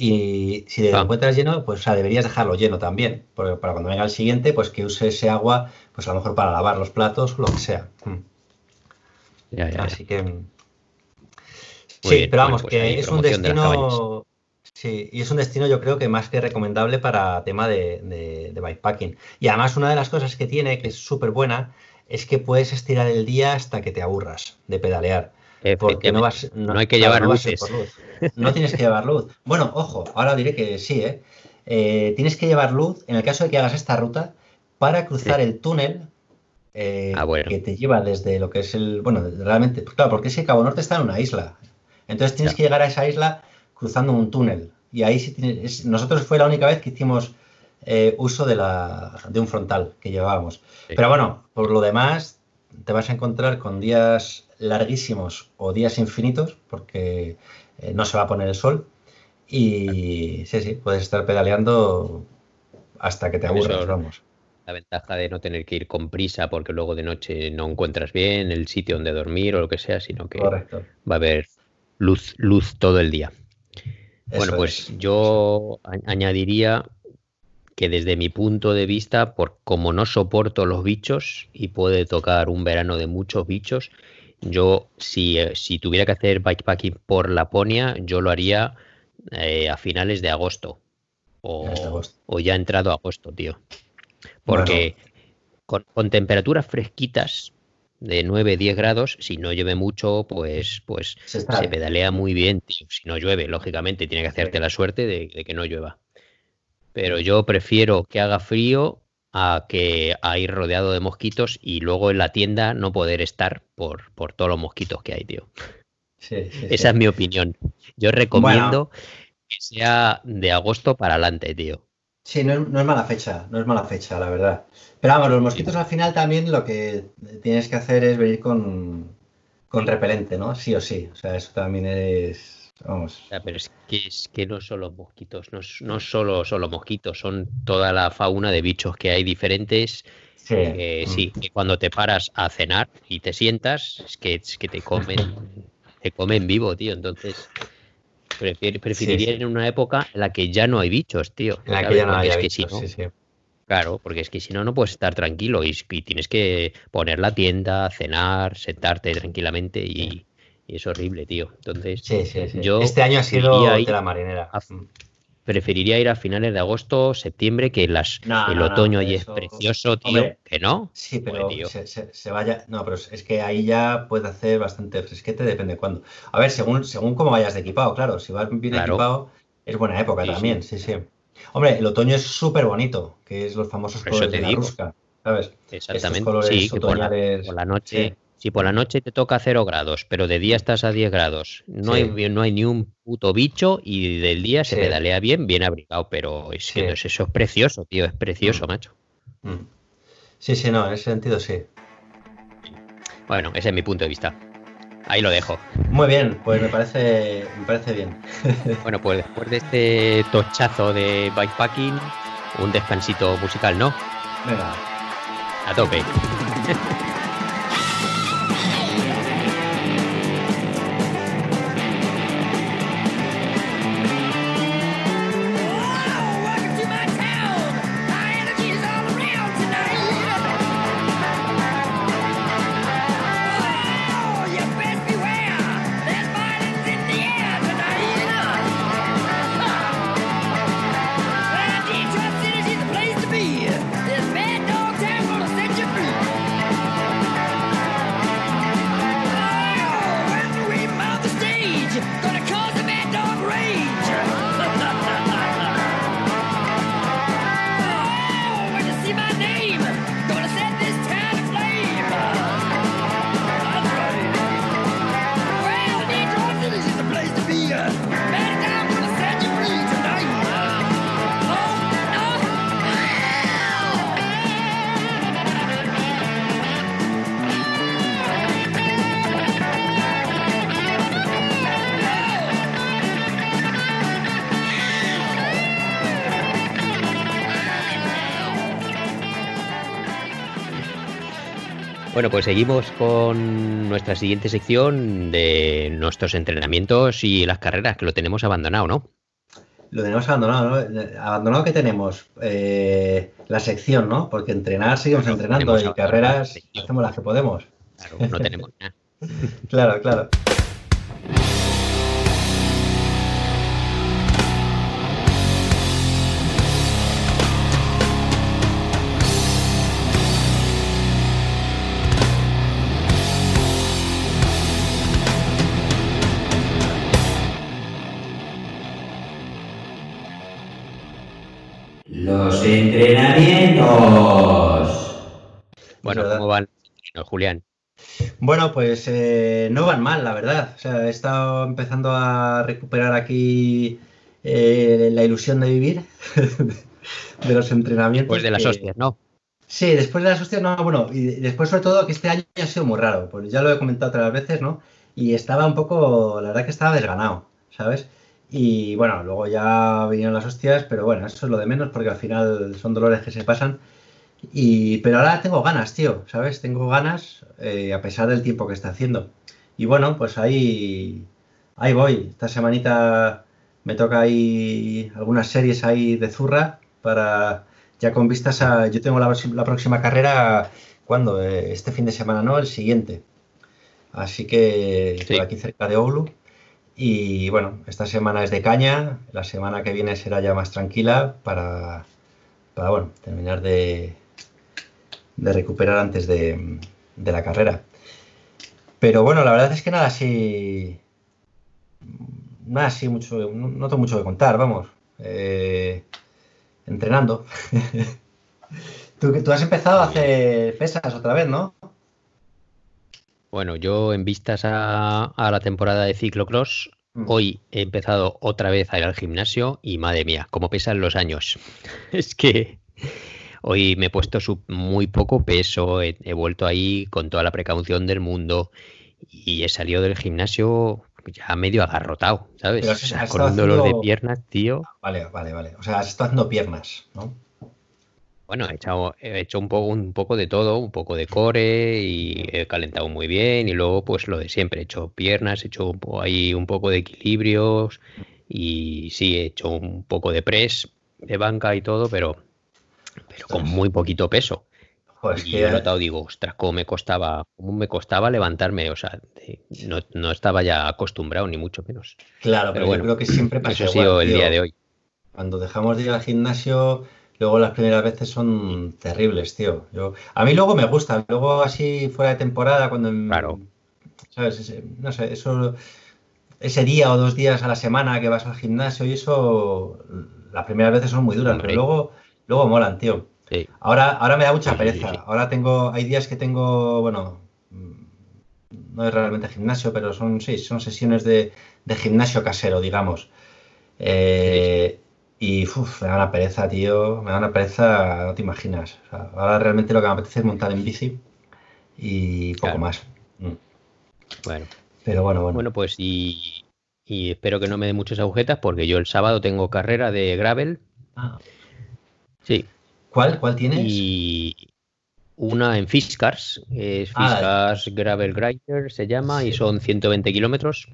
Y si te lo Ah. encuentras lleno, pues o sea, deberías dejarlo lleno también. Porque para cuando venga el siguiente, pues que use ese agua, pues a lo mejor para lavar los platos o lo que sea. Mm. Ya, ya, ya. Así que. mm. Muy Sí, bien, pero vamos, pues que ahí es un de destino. Sí, y es un destino yo creo que más que recomendable para tema de, de, de bikepacking. Y además una de las cosas que tiene, que es súper buena, es que puedes estirar el día hasta que te aburras de pedalear. Porque no, vas, No hay que llevar no luces. luz. No tienes que llevar luz. Bueno, ojo, ahora diré que sí, ¿eh? Eh, tienes que llevar luz en el caso de que hagas esta ruta para cruzar el túnel eh, Ah, bueno. que te lleva desde lo que es el. Bueno, realmente, pues claro, porque ese Cabo Norte está en una isla. Entonces tienes que llegar a esa isla cruzando un túnel. Y ahí sí tienes. es- nosotros fue la única vez que hicimos eh, uso de, la, de un frontal que llevábamos. Sí. Pero bueno, por lo demás, te vas a encontrar con días larguísimos o días infinitos, porque eh, no se va a poner el sol. Y sí, sí, puedes estar pedaleando hasta que te aburras, vamos. La ventaja de no tener que ir con prisa porque luego de noche no encuentras bien el sitio donde dormir o lo que sea, sino que va a haber luz, luz todo el día. bueno, pues yo añadiría que desde mi punto de vista, por como no soporto los bichos y puede tocar un verano de muchos bichos, yo si, eh, si tuviera que hacer bikepacking por Laponia, yo lo haría eh, a finales de agosto. O, o, ya entrado agosto, tío. Porque con, temperaturas fresquitas de 9, 10 grados, si no llueve mucho, pues, pues se, pedalea muy bien, tío. Si no llueve, lógicamente, tiene que hacerte la suerte de que no llueva. Pero yo prefiero que haga frío a que a ir rodeado de mosquitos y luego en la tienda no poder estar por, por todos los mosquitos que hay, tío. Esa es mi opinión. Yo recomiendo que sea de agosto para adelante, tío. Sí, no es, mala fecha, no es mala fecha, la verdad. Pero vamos, los mosquitos al final también lo que tienes que hacer es venir con, con repelente, ¿no? Sí o sí. O sea, eso también es, pero es que, es que no son los mosquitos, no, no solo son los mosquitos, son toda la fauna de bichos que hay diferentes. Sí. sí, mm. que cuando te paras a cenar y te sientas, es que, es que te comen, te comen vivo, tío. Entonces, preferiría en una época en la que ya no hay bichos, tío. En la que ya no hay bichos, sí, Claro, porque es que si no, no puedes estar tranquilo y, tienes que poner la tienda, cenar, sentarte tranquilamente y, y es horrible, tío. Entonces, yo este año ha sido de la marinera. Preferiría ir a finales de agosto, septiembre, que las, el otoño ahí es precioso, tío. que no. Sí, pero se, vaya. No, pero es que ahí ya puede hacer bastante fresquete, depende cuándo. A ver, según, según cómo vayas de equipado, claro. Si vas bien equipado, es buena época también, sí. sí, Hombre, el otoño es súper bonito, que es los famosos colores de la rusca, ¿sabes? Exactamente. sí, que por la, noche. Si por la noche te toca 0 grados, pero de día estás a 10 grados, no, hay, no hay ni un puto bicho y del día se pedalea bien, bien abrigado, pero es que eso es precioso, tío, es precioso, mm. macho. Mm. Sí, sí, no, en ese sentido sí. Bueno, ese es mi punto de vista. Ahí lo dejo. Muy bien, pues me parece, me parece bien. <laughs> bueno, pues después de este tochazo de bikepacking, un descansito musical, ¿no? Venga. A tope. Bueno, pues seguimos con nuestra siguiente sección de nuestros entrenamientos y las carreras, que lo tenemos abandonado, ¿no? Lo tenemos abandonado, ¿no? Abandonado que tenemos eh, la sección, ¿no? Porque entrenar seguimos entrenando y carreras hacemos las que podemos. Claro, no tenemos nada. <laughs> claro, claro. Entrenamientos. Bueno, ¿cómo van, Julián? Bueno, pues eh, no van mal, la verdad. O sea, he estado empezando a recuperar aquí eh, la ilusión de vivir, <laughs> de los entrenamientos. Pues de las hostias, ¿no? Sí, después de las hostias, no, bueno, y después sobre todo que este año ha sido muy raro, pues ya lo he comentado otras veces, ¿no? Y estaba un poco, la verdad que estaba desganado, ¿sabes? Y bueno, luego ya vinieron las hostias, pero bueno, eso es lo de menos porque al final son dolores que se pasan. Y, pero ahora tengo ganas, tío, ¿sabes? Tengo ganas eh, a pesar del tiempo que está haciendo. Y bueno, pues ahí, ahí voy. Esta semanita me toca ahí algunas series ahí de zurra para ya con vistas a... Yo tengo la, la próxima carrera, ¿cuándo? Eh, este fin de semana, ¿no? El siguiente. Así que por aquí cerca de Oulu. Y bueno, esta semana es de caña, la semana que viene será ya más tranquila para, para bueno, terminar de, de recuperar antes de, de, la carrera. Pero bueno, la verdad es que nada así. Nada así mucho. No, tengo mucho que contar, vamos. Eh, entrenando. <laughs> tú, tú has empezado a hacer pesas otra vez, ¿no? Bueno, yo en vistas a, la temporada de ciclocross, mm. hoy he empezado otra vez a ir al gimnasio y madre mía, cómo pesan los años. <laughs> es que hoy me he puesto muy poco peso, he, vuelto ahí con toda la precaución del mundo y he salido del gimnasio ya medio agarrotado, ¿sabes? o sea, con un dolor de piernas, tío. Vale, vale, vale. O sea, has estado haciendo piernas, ¿no? Bueno, he, he hecho un poco, un poco de todo, un poco de core y he calentado muy bien y luego pues lo de siempre, he hecho piernas, he hecho ahí un poco de equilibrios y sí, he hecho un poco de press, de banca y todo, pero, pero con muy poquito peso. y he notado, digo, ostras, cómo me costaba, cómo me costaba levantarme, o sea, no, estaba ya acostumbrado, ni mucho menos. Claro, pero, bueno, yo creo que siempre pasa Eso ha sido el día de hoy. Cuando dejamos de ir al gimnasio, Luego las primeras veces son terribles, tío. Yo, a mí luego me gusta, luego así fuera de temporada, cuando... Claro. ¿Sabes? no sé, eso... Ese día o dos días a la semana que vas al gimnasio y eso, las primeras veces son muy duras, pero luego, luego molan, tío. Sí. Ahora, ahora me da mucha pereza. ahora tengo, hay días que tengo, bueno, no es realmente gimnasio, pero son, sí, son sesiones de, de gimnasio casero, digamos. Eh, y me da una pereza, tío. Me da una pereza, no te imaginas. ahora realmente lo que me apetece es montar en bici y poco más. Mm. Bueno. Pero bueno, bueno. Bueno, pues y, espero que no me dé muchas agujetas porque yo el sábado tengo carrera de gravel. Ah. Sí. ¿Cuál? ¿Cuál tienes? Y una en Fiskars. Es ah, Fiskars Gravel Grinder se llama y son 120 kilómetros.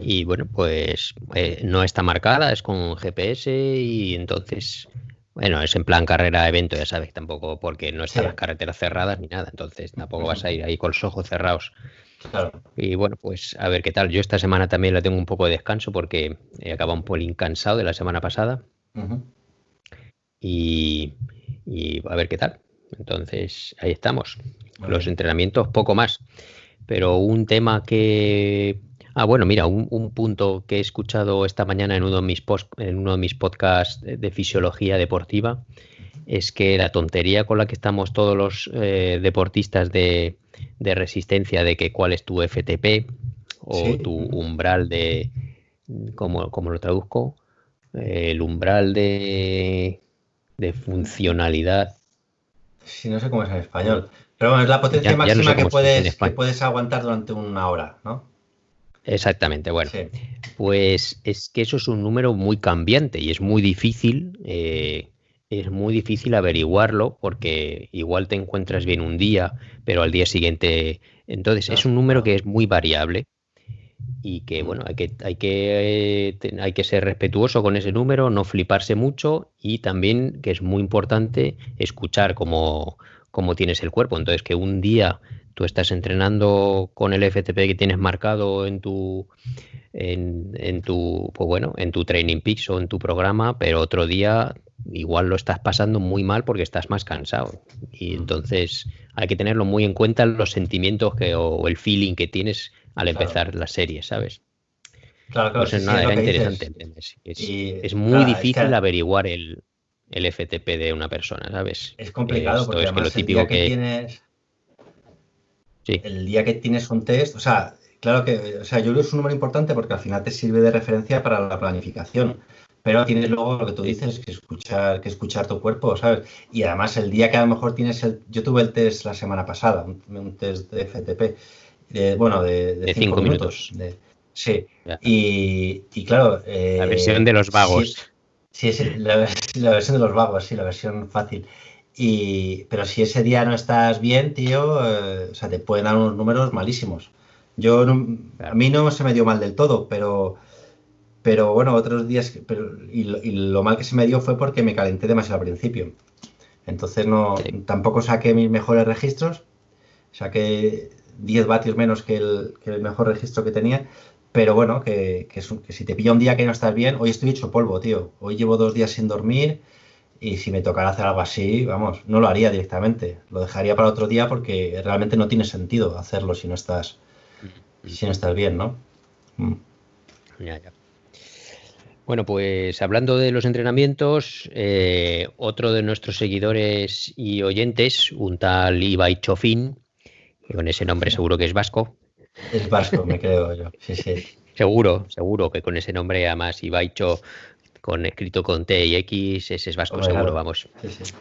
Y bueno, pues eh, no está marcada, es con GPS y entonces, bueno, es en plan carrera evento, ya sabes, tampoco porque no están las carreteras cerradas ni nada, entonces tampoco vas a ir ahí con los ojos cerrados. Y bueno, pues a ver qué tal. Yo esta semana también la tengo un poco de descanso porque he acabado un polín cansado de la semana pasada. y, y, a ver qué tal. Entonces, ahí estamos. Los entrenamientos, poco más. Pero un tema que Ah, bueno, mira, un, punto que he escuchado esta mañana en uno de mis, post, en uno de mis podcasts de fisiología deportiva es que la tontería con la que estamos todos los eh, deportistas de, resistencia de que cuál es tu FTP o tu umbral de, ¿cómo, lo traduzco? el umbral de, de funcionalidad. Sí, no sé cómo es en español. Pero bueno, es la potencia máxima que, puedes, que puedes aguantar durante una hora, ¿no? Exactamente, bueno, pues es que eso es un número muy cambiante y es muy difícil, eh, es muy difícil averiguarlo porque igual te encuentras bien un día, pero al día siguiente, entonces es un número que es muy variable y que bueno, hay que, hay que, hay que ser respetuoso con ese número, no fliparse mucho y también que es muy importante escuchar cómo, cómo tienes el cuerpo, entonces que un día tú estás entrenando con el FTP que tienes marcado en tu en, tu pues bueno en tu training peaks o en tu programa pero otro día igual lo estás pasando muy mal porque estás más cansado. Y entonces hay que tenerlo muy en cuenta los sentimientos que o el feeling que tienes al empezar la serie sabes claro claro nada, era interesante es, muy difícil averiguar el, el FTP de una persona sabes es complicado porque además lo típico que, tienes el día que tienes un test, o sea, claro que, o sea, yo creo que es un número importante porque al final te sirve de referencia para la planificación. pero tienes luego lo que tú dices, que escuchar, que escuchar tu cuerpo, ¿sabes? Y además el día que a lo mejor tienes el... Yo tuve el test la semana pasada, un, test de FTP, de, bueno, de, cinco, minutos. sí, y, claro... Eh, la versión de los vagos. Sí, sí la, versión de los vagos, sí, la versión fácil. Y, pero si ese día no estás bien, tío, eh, o sea, te pueden dar unos números malísimos. Yo a mí no se me dio mal del todo, pero pero bueno, otros días, y, lo, mal que se me dio fue porque me calenté demasiado al principio. Entonces no, tampoco saqué mis mejores registros, saqué 10 vatios menos que el, mejor registro que tenía, pero bueno, que, que, si te pilla un día que no estás bien, hoy estoy hecho polvo, tío. Hoy llevo dos días sin dormir y si me tocara hacer algo así, vamos, no lo haría directamente. Lo dejaría para otro día porque realmente no tiene sentido hacerlo si no estás, si no estás bien, ¿no? Mm. Ya, ya. Bueno, pues hablando de los entrenamientos, eh, otro de nuestros seguidores y oyentes, un tal Ibai Chofin, con ese nombre seguro que es vasco. Es vasco, me creo yo, sí, sí. <laughs> Seguro, seguro que con ese nombre, además, Ibaicho, con escrito con T y X, ese es vasco, seguro, vamos. Sí, sí.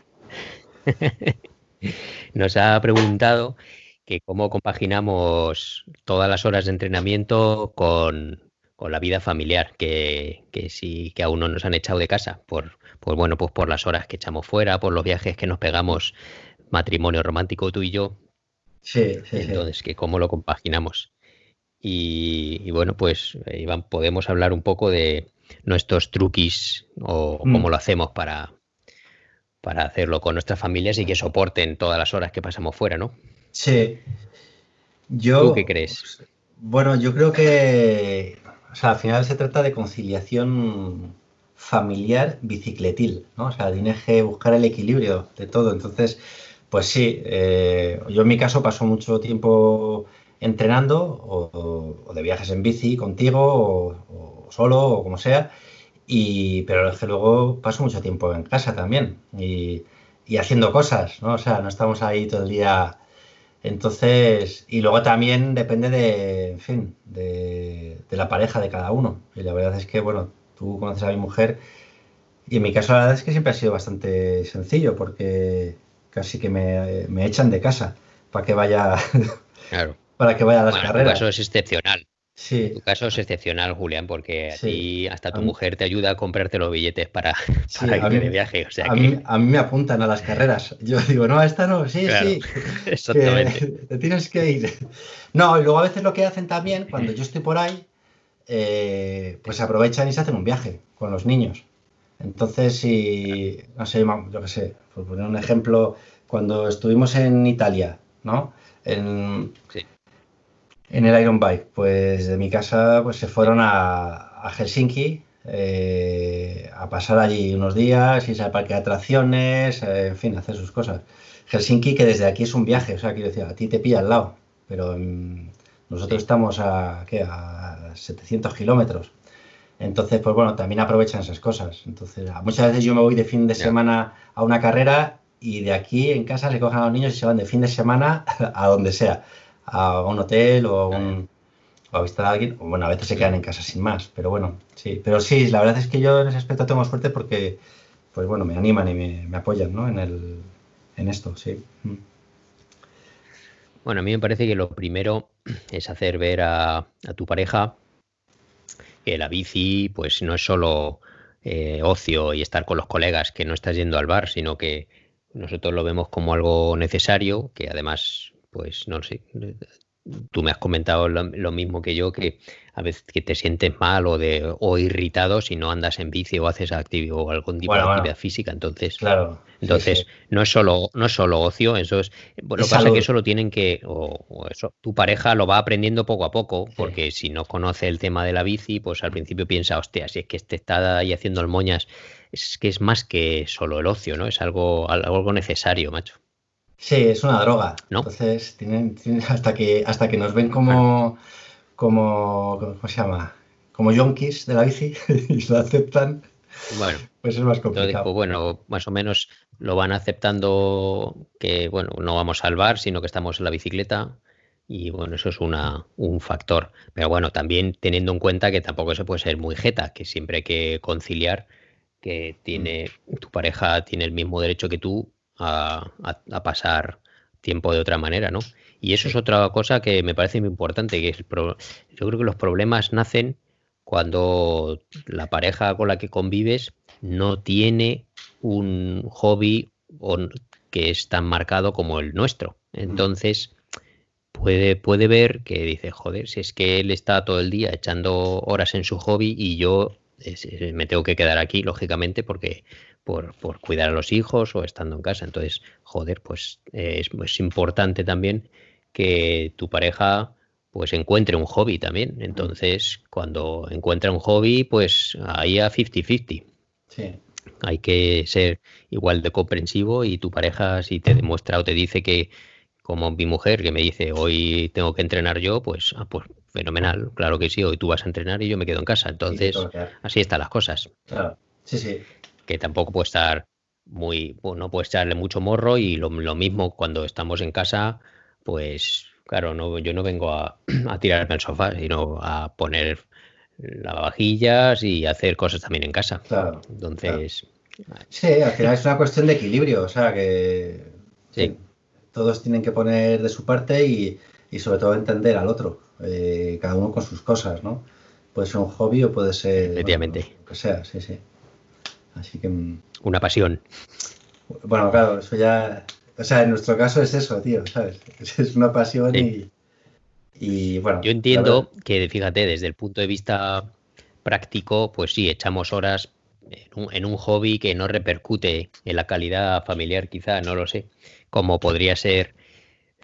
<laughs> Nos ha preguntado que cómo compaginamos todas las horas de entrenamiento con, con la vida familiar, que, que sí, que aún no nos han echado de casa, por, pues bueno, pues por las horas que echamos fuera, por los viajes que nos pegamos, matrimonio romántico tú y yo. Sí, sí. Entonces, que cómo lo compaginamos. Y, bueno, pues Iván, podemos hablar un poco de nuestros truquis o mm. cómo lo hacemos para, para hacerlo con nuestras familias y que soporten todas las horas que pasamos fuera, ¿no? Sí. Yo, ¿Tú qué crees? Bueno, yo creo que o sea, al final se trata de conciliación familiar bicicletil, ¿no? O sea, tienes que buscar el equilibrio de todo. Entonces, pues sí, eh, yo en mi caso paso mucho tiempo entrenando o, de viajes en bici contigo o, solo o como sea, y, pero es que luego paso mucho tiempo en casa también y, y haciendo cosas, ¿no? O sea, no estamos ahí todo el día entonces, y luego también depende de, en fin, de, la pareja de cada uno. Y la verdad es que, bueno, tú conoces a mi mujer y en mi caso la verdad es que siempre ha sido bastante sencillo porque casi que me, echan de casa para que vaya, <laughs> para que vaya a las carreras. caso es excepcional. Sí. Tu caso es excepcional, Julián, porque a ti hasta tu mujer te ayuda a comprarte los billetes para, para de viaje. O sea a, mí, a, mí, me apuntan a las carreras. Yo digo, no, esta no, sí, sí. <laughs> Exactamente. <laughs> te tienes que ir. No, y luego a veces lo que hacen también, cuando yo estoy por ahí, eh, pues aprovechan y se hacen un viaje con los niños. Entonces, si, no sé, yo qué sé, por poner un ejemplo, cuando estuvimos en Italia, ¿no? En, sí en el Iron Bike? Pues de mi casa pues se fueron a, Helsinki eh, a pasar allí unos días, irse al parque de atracciones, eh, en fin, hacer sus cosas. Helsinki que desde aquí es un viaje, o sea, quiero decir, a ti te pilla al lado, pero mm, nosotros estamos a, ¿qué? a 700 kilómetros. Entonces, pues bueno, también aprovechan esas cosas. Entonces, muchas veces yo me voy de fin de semana a una carrera y de aquí en casa se cogen a los niños y se van de fin de semana <laughs> a donde sea a un hotel o a, un, o a visitar a alguien. O bueno, a veces se quedan en casa sin más, pero bueno, sí. Pero sí, la verdad es que yo en ese aspecto tengo suerte porque, pues bueno, me animan y me, apoyan ¿no? en, el, en esto, sí. Mm. Bueno, a mí me parece que lo primero <clears throat> es hacer ver a, a tu pareja que la bici pues no es solo eh, ocio y estar con los colegas, que no estás yendo al bar, sino que nosotros lo vemos como algo necesario, que además pues no sé, tú me has comentado lo, mismo que yo, que a veces que te sientes mal o de o irritado si no andas en bici o haces activo o algún tipo de actividad física. Entonces, claro, entonces no es solo no es solo ocio, eso es lo que pasa es que eso lo tienen que o, eso tu pareja lo va aprendiendo poco a poco, porque si no conoce el tema de la bici, pues al principio piensa, hostia, si es que este está ahí haciendo el moñas, es que es más que solo el ocio, ¿no? Es algo algo necesario, macho. Sí, es una droga. Entonces, tienen, hasta que hasta que nos ven como, como, ¿cómo se llama? Como yonkis de la bici <laughs> y lo aceptan. Bueno, pues es más complicado. Pues bueno, más o menos lo van aceptando que, bueno, no vamos al bar, sino que estamos en la bicicleta Y bueno, eso es una, un factor. Pero bueno, también teniendo en cuenta que tampoco se puede ser muy jeta, que siempre hay que conciliar que tiene mm. tu pareja tiene el mismo derecho que tú a, pasar tiempo de otra manera, ¿no? Y eso es otra cosa que me parece muy importante, que es yo creo que los problemas nacen cuando la pareja con la que convives no tiene un hobby que es tan marcado como el nuestro. Entonces, puede, puede ver que dice, joder, si es que él está todo el día echando horas en su hobby y yo me tengo que quedar aquí, lógicamente, porque por, cuidar a los hijos o estando en casa. Entonces, joder, pues es, es, importante también que tu pareja pues encuentre un hobby también. Entonces, cuando encuentra un hobby, pues ahí a 50-50. Sí. Hay que ser igual de comprensivo y tu pareja si te demuestra o te dice que, como mi mujer que me dice hoy tengo que entrenar yo, pues, ah, pues fenomenal, claro que sí, hoy tú vas a entrenar y yo me quedo en casa. Entonces, así están las cosas. Claro, sí, sí. Que tampoco puede estar muy, bueno, no puede echarle mucho morro y lo, mismo cuando estamos en casa, pues claro, no, yo no vengo a, <clears throat> a tirarme al sofá, sino a poner lavavajillas y hacer cosas también en casa. Claro. Entonces. Sí, al final es una cuestión de equilibrio, o sea que. Sí. Todos tienen que poner de su parte y, y sobre todo entender al otro, eh, cada uno con sus cosas, ¿no? Puede ser un hobby o puede ser... Efectivamente. lo que sea, sí, sí. Así que... Mm, Una pasión. Bueno, claro, eso ya... O sea, en nuestro caso es eso, tío, ¿sabes? <laughs> Es una pasión y, y, bueno... Yo entiendo que, fíjate, desde el punto de vista práctico, pues sí, echamos horas en un, hobby que no repercute en la calidad familiar, quizá, no lo sé, como podría ser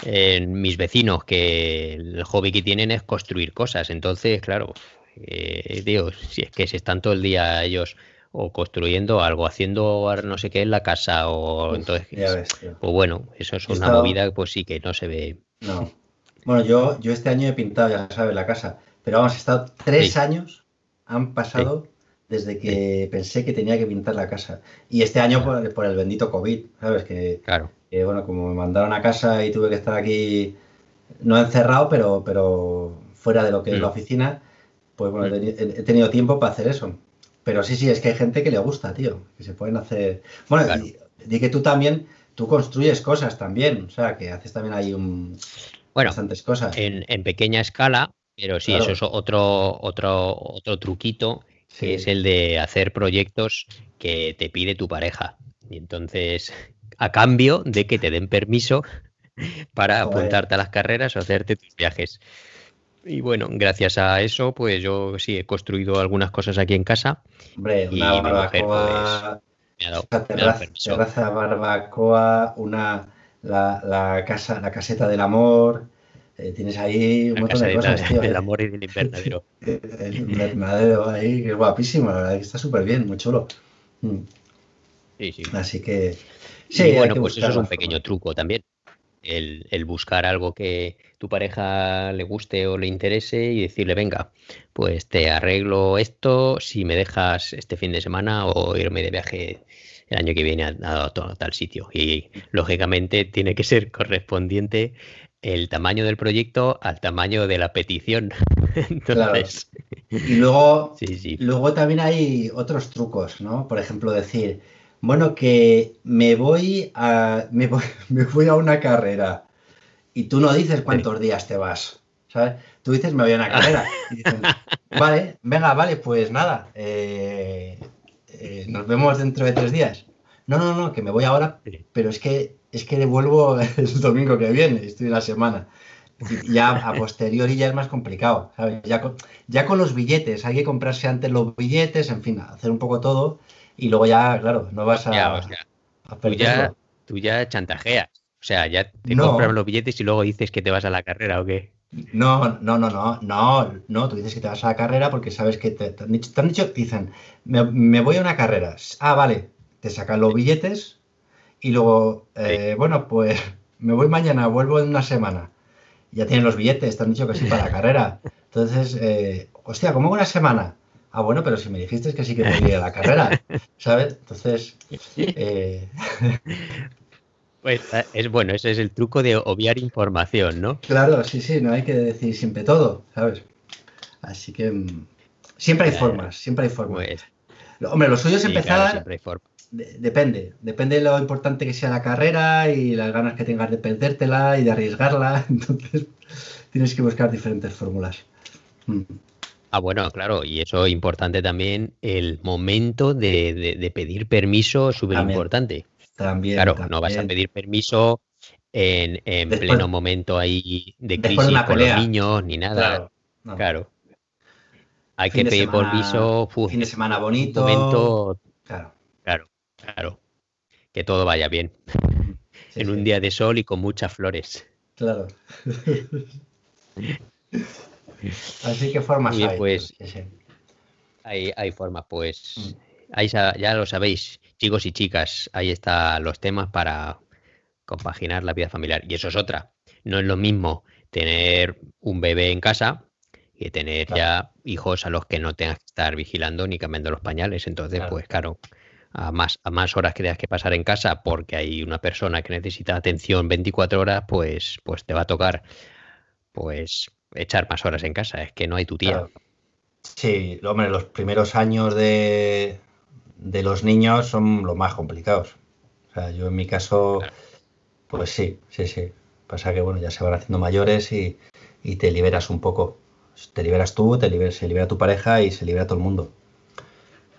en mis vecinos que el hobby que tienen es construir cosas. Entonces, claro, eh, Dios, si es que se están todo el día ellos o construyendo algo, haciendo no sé qué en la casa o entonces, pues bueno, eso es una movida pues sí que no se ve. No. Bueno, yo, yo este año he pintado, ya sabes, la casa, pero vamos, he estado tres años, han pasado desde que pensé que tenía que pintar la casa. Y este año por, por el bendito COVID, ¿sabes? Que, claro que bueno, como me mandaron a casa y tuve que estar aquí, no encerrado, pero, pero fuera de lo que es la mm. oficina, pues bueno, mm. he, tenido tiempo para hacer eso. Pero sí, sí, es que hay gente que le gusta, tío, que se pueden hacer... Bueno, di, que tú también, tú construyes cosas también, o sea, que haces también ahí un... Bueno, bastantes cosas. En, en pequeña escala, pero sí, eso es otro, otro, otro truquito, que es el de hacer proyectos que te pide tu pareja. Y entonces, a cambio de que te den permiso <laughs> para apuntarte a las carreras o hacerte tus viajes. Y bueno, gracias a eso, pues yo sí he construido algunas cosas aquí en casa. Hombre, una barbacoa, terraza, barbacoa, una la, casa, la caseta del amor. Eh, tienes ahí un montón de cosas, tío. Del amor y del invernadero. <laughs> el invernadero ahí, que es guapísimo, la verdad que está súper bien, muy chulo. Sí, sí. Así que Sí, bueno, pues eso es un pequeño truco también. El, buscar algo que tu pareja le guste o le interese y decirle, venga, pues te arreglo esto si me dejas este fin de semana o irme de viaje el año que viene a, tal sitio. Y lógicamente tiene que ser correspondiente el tamaño del proyecto al tamaño de la petición. <laughs> Entonces. Y luego, <laughs> luego también hay otros trucos, ¿no? Por ejemplo, decir bueno, que me voy a, <laughs> me voy, a una carrera y tú no dices cuántos días te vas, ¿sabes? Tú dices, me voy a una carrera. <laughs> vale, venga, vale, pues nada, eh, eh, nos vemos dentro de tres días. No, no, no, que me voy ahora, pero es que es que devuelvo <laughs> el domingo que viene, estoy en la semana. Y ya a posteriori ya es más complicado, ¿sabes? Ya con, ya con los billetes, hay que comprarse antes los billetes, en fin, hacer un poco todo y luego ya, claro, no vas a. Ya, tú, ya, tú ya chantajeas. O sea, ya te compras los billetes y luego dices que te vas a la carrera o qué. No, no, no, no, no, no, tú dices que te vas a la carrera porque sabes que te, han, dicho, te han dicho, dicen, me, voy a una carrera. Ah, vale, te sacan los billetes y luego, eh, bueno, pues <laughs> me voy mañana, vuelvo en una semana. Ya tienen los billetes, te han dicho que sí para la carrera. <laughs> Entonces, eh, hostia, ¿cómo una semana? Ah, bueno, pero si me dijiste que sí que podía la carrera, <laughs> ¿sabes? Entonces, eh, Pues eh, es bueno, ese es el truco de obviar información, ¿no? Claro, sí, sí, no hay que decir siempre todo, ¿sabes? Así que mm, siempre hay formas, siempre hay formas. Pues, Hombre, lo suyo es sí, claro, empezar, siempre hay forma. de- depende, depende de lo importante que sea la carrera y las ganas que tengas de perdértela y de arriesgarla, <laughs> entonces tienes que buscar diferentes fórmulas. Ah, bueno, claro, y eso importante también, el momento de, de- de pedir permiso, súper importante. También, Claro, no vas a pedir permiso en, en Después- pleno momento ahí de de crisis una con los niños ni nada. Claro, no. Claro. Hay Fin que de pedir semana- permiso uf, Fin de semana bonito. momento, Claro. claro, claro. Que todo vaya bien. <laughs> sí, en sí, un día de sol y con muchas flores. Claro. <laughs> Así que formas hay. pues. sí. Hay, hay formas, pues. Ahí ya lo sabéis, chicos y chicas, ahí están los temas para compaginar la vida familiar. Y eso es otra. No es lo mismo tener un bebé en casa que tener Claro. ya hijos a los que no tengas que estar vigilando ni cambiando los pañales. Entonces, Claro. pues claro, a más, a más horas que tengas que pasar en casa porque hay una persona que necesita atención 24 horas, pues, pues te va a tocar pues echar más horas en casa. Es que no hay tu tía. Claro. Sí, hombre, los primeros años de, de los niños son los más complicados. O sea, yo en mi caso, Claro. pues sí, sí, sí. Pasa que, bueno, ya se van haciendo mayores y, y te liberas un poco. Te liberas tú, te liber- se libera tu pareja y se libera todo el mundo.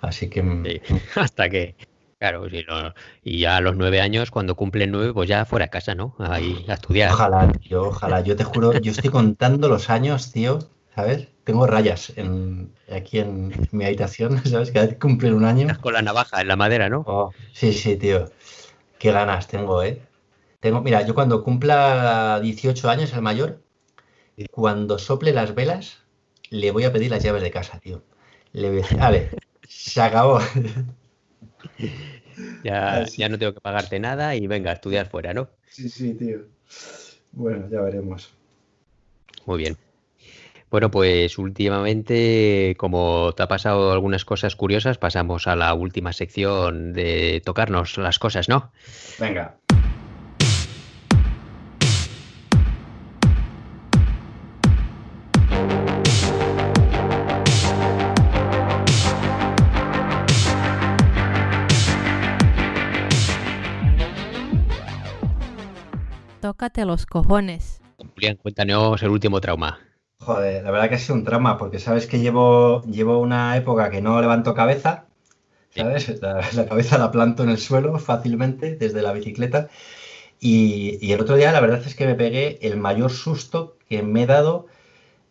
Así que, mm, Sí, <laughs> hasta que, claro, no- y ya a los nueve años, cuando cumplen nueve, pues ya fuera a casa, ¿no? Ahí a estudiar. ojalá, <laughs> tío, ojalá. Yo te juro, yo estoy contando los años, tío, ¿sabes? Tengo rayas en, aquí en mi habitación, <laughs> ¿sabes? Cada vez que cumplen un año. Con la navaja en la madera, ¿no? Oh, sí, sí, tío. Qué ganas tengo, ¿eh? Tengo, mira, yo cuando cumpla 18 años el mayor, cuando sople las velas, le voy a pedir las llaves de casa, tío. Le voy a decir, vale, se acabó. <laughs> <laughs> Ya, ya no tengo que pagarte nada y venga a estudiar fuera, ¿no? Sí, sí, tío. Bueno, ya veremos. Muy bien. Bueno, pues últimamente, como te ha pasado algunas cosas curiosas, pasamos a la última sección de tocarnos las cosas, ¿no? Venga. Tócate los cojones. Julián, cuéntanos el último trauma. Joder, la verdad que ha sido un trama, porque sabes que llevo, llevo una época que no levanto cabeza, ¿sabes? La, la cabeza la planto en el suelo fácilmente desde la bicicleta. Y, y el otro día la verdad es que me pegué el mayor susto que me he dado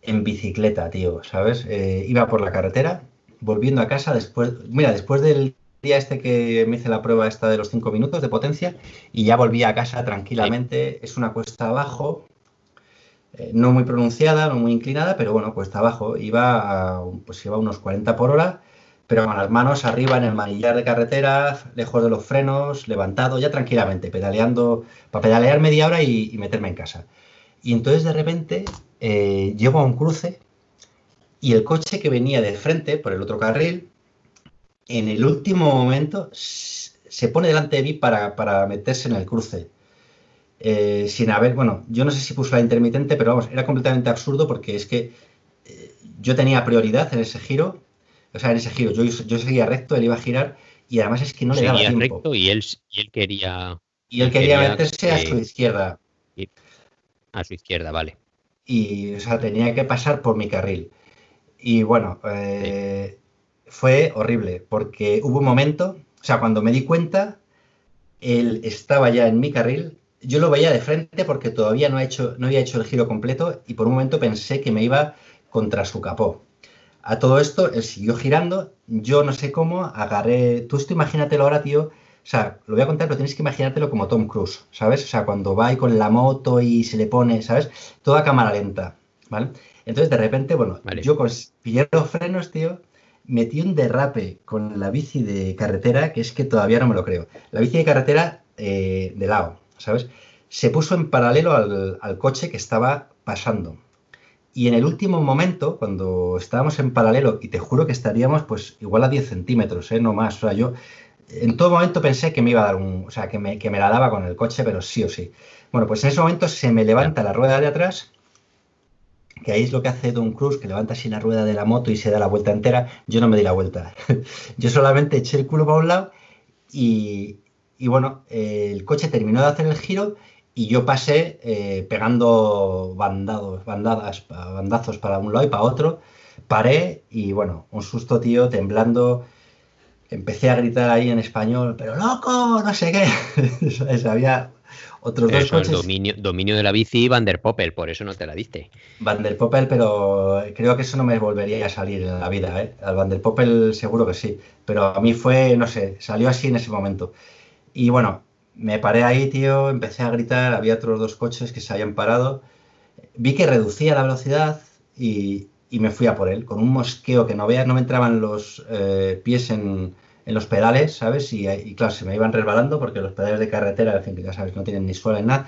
en bicicleta, tío, ¿sabes? Eh, iba por la carretera, volviendo a casa después, mira, después del día este que me hice la prueba esta de los cinco minutos de potencia y ya volví a casa tranquilamente, es una cuesta abajo, eh, no muy pronunciada, no muy inclinada, pero bueno, cuesta abajo. Iba a, pues iba a unos 40 por hora, pero con las manos arriba en el manillar de carretera, lejos de los frenos, levantado, ya tranquilamente, pedaleando, para pedalear media hora y, y meterme en casa. Y entonces de repente eh, llego a un cruce y el coche que venía de frente por el otro carril, en el último momento se pone delante de mí para, para meterse en el cruce eh, sin haber, bueno, yo no sé si puso la intermitente, pero vamos, era completamente absurdo porque es que eh, yo tenía prioridad en ese giro, o sea, en ese giro, yo, yo seguía recto, él iba a girar y además es que no le daba tiempo. recto y él, y él quería Y él quería quería meterse a su izquierda a su izquierda, vale. y, o sea, tenía que pasar por mi carril. Y bueno, eh, fue horrible porque hubo un momento, o sea, cuando me di cuenta, él estaba ya en mi carril, yo lo veía de frente porque todavía no, ha hecho, no había hecho el giro completo y por un momento pensé que me iba contra su capó. A todo esto, él siguió girando, yo no sé cómo, agarré, tú esto imagínatelo ahora, tío, o sea, lo voy a contar, pero tienes que imaginártelo como Tom Cruise, ¿sabes? O sea, cuando va ahí con la moto y se le pone, ¿sabes? Toda cámara lenta, ¿vale? Entonces, de repente, bueno, Vale. yo con pillé los frenos, tío, metí un derrape con la bici de carretera, que es que todavía no me lo creo. La bici de carretera eh, de lado, ¿sabes? Se puso en paralelo al, al coche que estaba pasando. Y en el último momento, cuando estábamos en paralelo, y te juro que estaríamos pues igual a 10 centímetros, ¿eh? no más. O sea, yo en todo momento pensé que me iba a dar un, o sea, que me, que me la daba con el coche, pero sí o sí. Bueno, pues en ese momento se me levanta la rueda de atrás, que ahí es lo que hace Don Cruz, que levanta así la rueda de la moto y se da la vuelta entera. Yo no me di la vuelta. <laughs> Yo solamente eché el culo para un lado y, y bueno, eh, el coche terminó de hacer el giro y yo pasé eh, pegando bandados, bandadas, bandazos para un lado y para otro. Paré y bueno, un susto, tío, temblando. Empecé a gritar ahí en español, pero loco, no sé qué. <laughs> Había otros dos Eso, el coches. dominio, dominio de la bici Van der Poppel, por eso no te la diste. Van der Poppel, pero creo que eso no me volvería a salir en la vida, ¿eh? Al Van der Poppel seguro que sí, pero a mí fue, no sé, salió así en ese momento. Y bueno, me paré ahí, tío, empecé a gritar, había otros dos coches que se habían parado, vi que reducía la velocidad y, y me fui a por él, con un mosqueo que no veas, no me entraban los eh, pies en, en los pedales, ¿sabes? Y, y, claro, se me iban resbalando porque los pedales de carretera, en fin, que ya sabes, no tienen ni suela ni nada.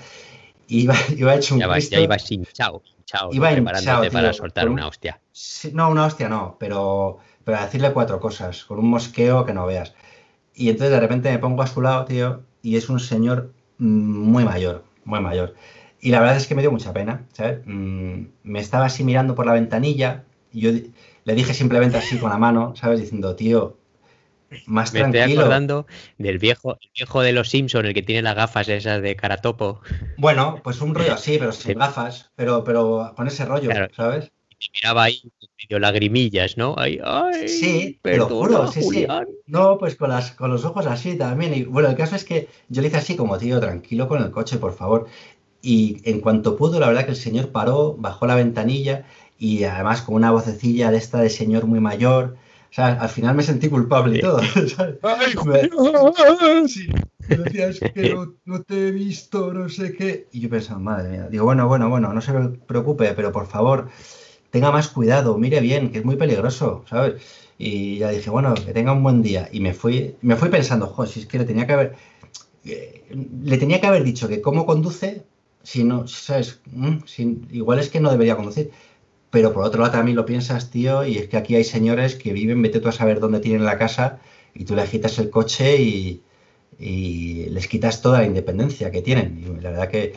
Iba, <laughs> iba hecho un Ya, Cristo. ya ibas hinchado, hinchado, ¿no? Iba preparándote hinchado, tío, para soltar un- una hostia. Sí, no, una hostia no, pero, pero a decirle cuatro cosas, con un mosqueo que no veas. Y entonces de repente me pongo a su lado, tío, y es un señor mm, muy mayor, muy mayor. Y la verdad es que me dio mucha pena, ¿sabes? Mm, me estaba así mirando por la ventanilla y yo le dije simplemente así con la mano, ¿sabes? Diciendo, tío, más Me estoy tranquilo. acordando del viejo, el viejo de los Simpsons, el que tiene las gafas esas de caratopo. Bueno, pues un rollo así, pero sin Sí. gafas, pero, pero con ese rollo, Claro. ¿sabes? Y miraba ahí medio lagrimillas, ¿no? Ay, ay, Sí, lo perdona, juro, sí, sí. No, pues con, las, con los ojos así también. Y bueno, el caso es que yo le hice así como, tío, tranquilo con el coche, por favor. Y en cuanto pudo, la verdad que el señor paró, bajó la ventanilla y además con una vocecilla de esta de señor muy mayor. O sea, al final me sentí culpable y todo. <laughs> ¿sabes? ¡Ay! Sí, me decía, es que no, no te he visto, no sé qué. Y yo pensaba, madre mía, digo, bueno, bueno, bueno, no se preocupe, pero por favor, tenga más cuidado, mire bien, que es muy peligroso, ¿sabes? Y ya dije, bueno, que tenga un buen día. Y me fui, me fui pensando, jo, si es que le tenía que haber, eh, le tenía que haber dicho que cómo conduce, si no, ¿sabes? Mm, si- igual es que no debería conducir. Pero por otro lado también lo piensas, tío, y es que aquí hay señores que viven, vete tú a saber dónde tienen la casa, y tú le quitas el coche y, les quitas toda la independencia que tienen. Y la verdad que,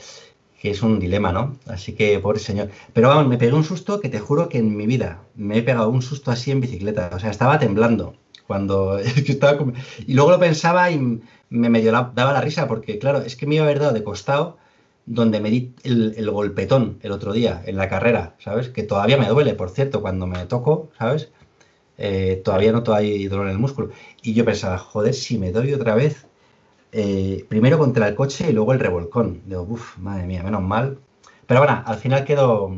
es un dilema, ¿no? Así que, pobre señor. Pero vamos, me pegué un susto que te juro que en mi vida me he pegado un susto así en bicicleta. O sea, estaba temblando cuando <laughs> estaba y luego lo pensaba y me medio daba la risa porque claro es que me iba a haber dado de costado donde me di el, golpetón el otro día en la carrera sabes que todavía me duele por cierto cuando me toco sabes Eh, todavía noto ahí dolor en el músculo. Y yo pensaba joder si me doy otra vez eh, primero contra el coche y luego el revolcón. Digo uff madre mía menos mal pero bueno al final quedó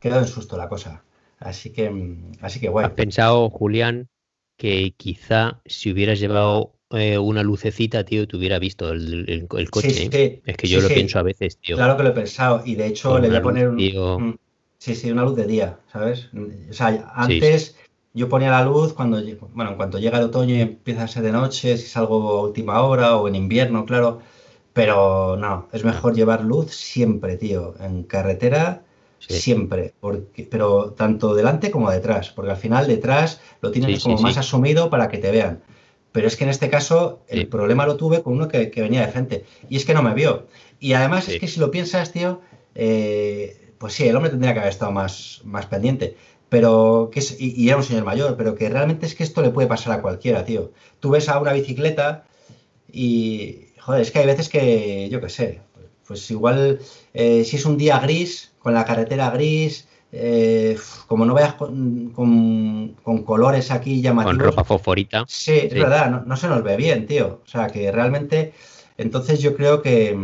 quedó en susto la cosa. Así que mm, así que guay. ¿Has pensado, Julián, que quizá si hubieras llevado eh, una lucecita, tío, te hubiera visto el, el- el coche? Sí, ¿eh? Es que yo lo pienso a veces, tío. Claro que lo he pensado y de hecho Con le voy a poner luz, un... tío. Sí, sí, una luz de día, ¿sabes? O sea, antes yo ponía la luz cuando, bueno, en cuanto llega el otoño y empieza a ser de noche, si salgo a última hora o en invierno, claro, pero no, es mejor llevar luz siempre, tío, en carretera Sí. siempre, porque, pero tanto delante como detrás, porque al final detrás lo tienes Sí, sí, como más asumido para que te vean. Pero es que en este caso el Sí. problema lo tuve con uno que, que venía de frente y es que no me vio. Y además Sí. es que si lo piensas, tío, eh, pues sí, el hombre tendría que haber estado más, más pendiente. Pero que es, y, y era un señor mayor, pero que realmente es que esto le puede pasar a cualquiera, tío. Tú ves a una bicicleta y, joder, es que hay veces que, yo qué sé, pues igual eh, si es un día gris, con la carretera gris, eh, como no veas con, con- con colores aquí Con llamativos, ropa fosforita. Sí, es Sí. verdad, no, no se nos ve bien, tío. O sea, que realmente, entonces yo creo que,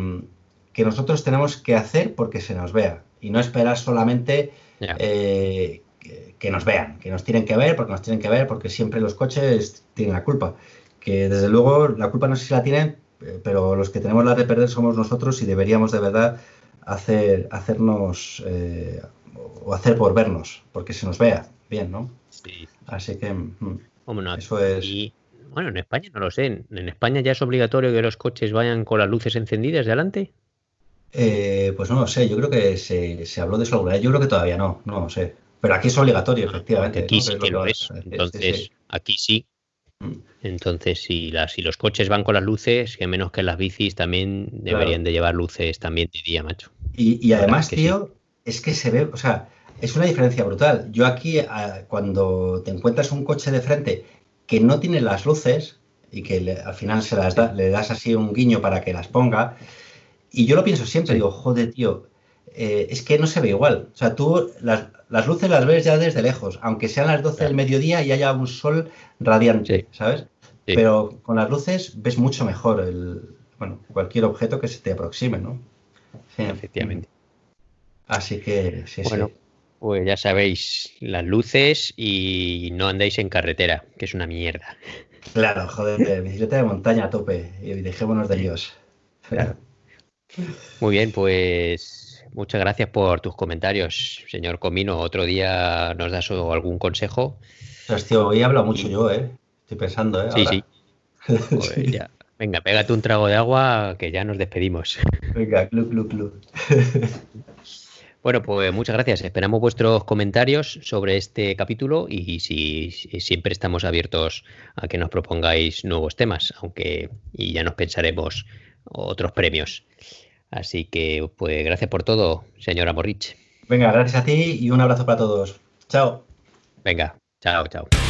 que nosotros tenemos que hacer porque se nos vea y no esperar solamente eh, que, que nos vean, que nos tienen que ver porque nos tienen que ver porque siempre los coches tienen la culpa. Que desde luego la culpa no sé si la tienen, eh, pero los que tenemos la de perder somos nosotros y deberíamos de verdad hacer, hacernos eh, o hacer por vernos, porque se nos vea bien, ¿no? Sí. Así que mm, eso es. Y bueno, en España no lo sé. En España ya es obligatorio que los coches vayan con las luces encendidas delante. Eh, pues no lo sé, yo creo que se, se habló de eso alguna vez. Yo creo que todavía no, no lo sé. Pero aquí es obligatorio, efectivamente. Porque aquí ¿no? sí que lo es. vas sí, Entonces, aquí sí. Entonces, si, las, si los coches van con las luces, que menos que las bicis también deberían de llevar luces también de día, macho. Y, y además, tío, es que se ve, o sea, es una diferencia brutal. Yo aquí, cuando te encuentras un coche de frente que no tiene las luces y que al final se las le das así un guiño para que las ponga, y yo lo pienso siempre, digo, joder, tío, eh, es que no se ve igual. O sea, tú las, las, luces las ves ya desde lejos, aunque sean las 12 del mediodía y haya un sol radiante, ¿sabes? Pero con las luces ves mucho mejor el, bueno, cualquier objeto que se te aproxime, ¿no? Efectivamente. Así que, sí, bueno, Pues ya sabéis, las luces y no andéis en carretera, que es una mierda. Claro, joder, bicicleta de montaña a tope y dejémonos de Dios. Claro. Muy bien, pues muchas gracias por tus comentarios, señor Comino. Otro día nos das algún consejo. Pues, hoy he hablado mucho yo, ¿eh? Estoy pensando, ¿eh? Sí, sí. <laughs> Pues ya. Venga, pégate un trago de agua que ya nos despedimos. Venga, club, club, club. <laughs> Bueno, pues muchas gracias. Esperamos vuestros comentarios sobre este capítulo y si, siempre estamos abiertos a que nos propongáis nuevos temas, aunque y ya nos pensaremos otros premios. Así que, pues gracias por todo, señora Morrich. Venga, gracias a ti y un abrazo para todos. Chao. Venga, chao, chao.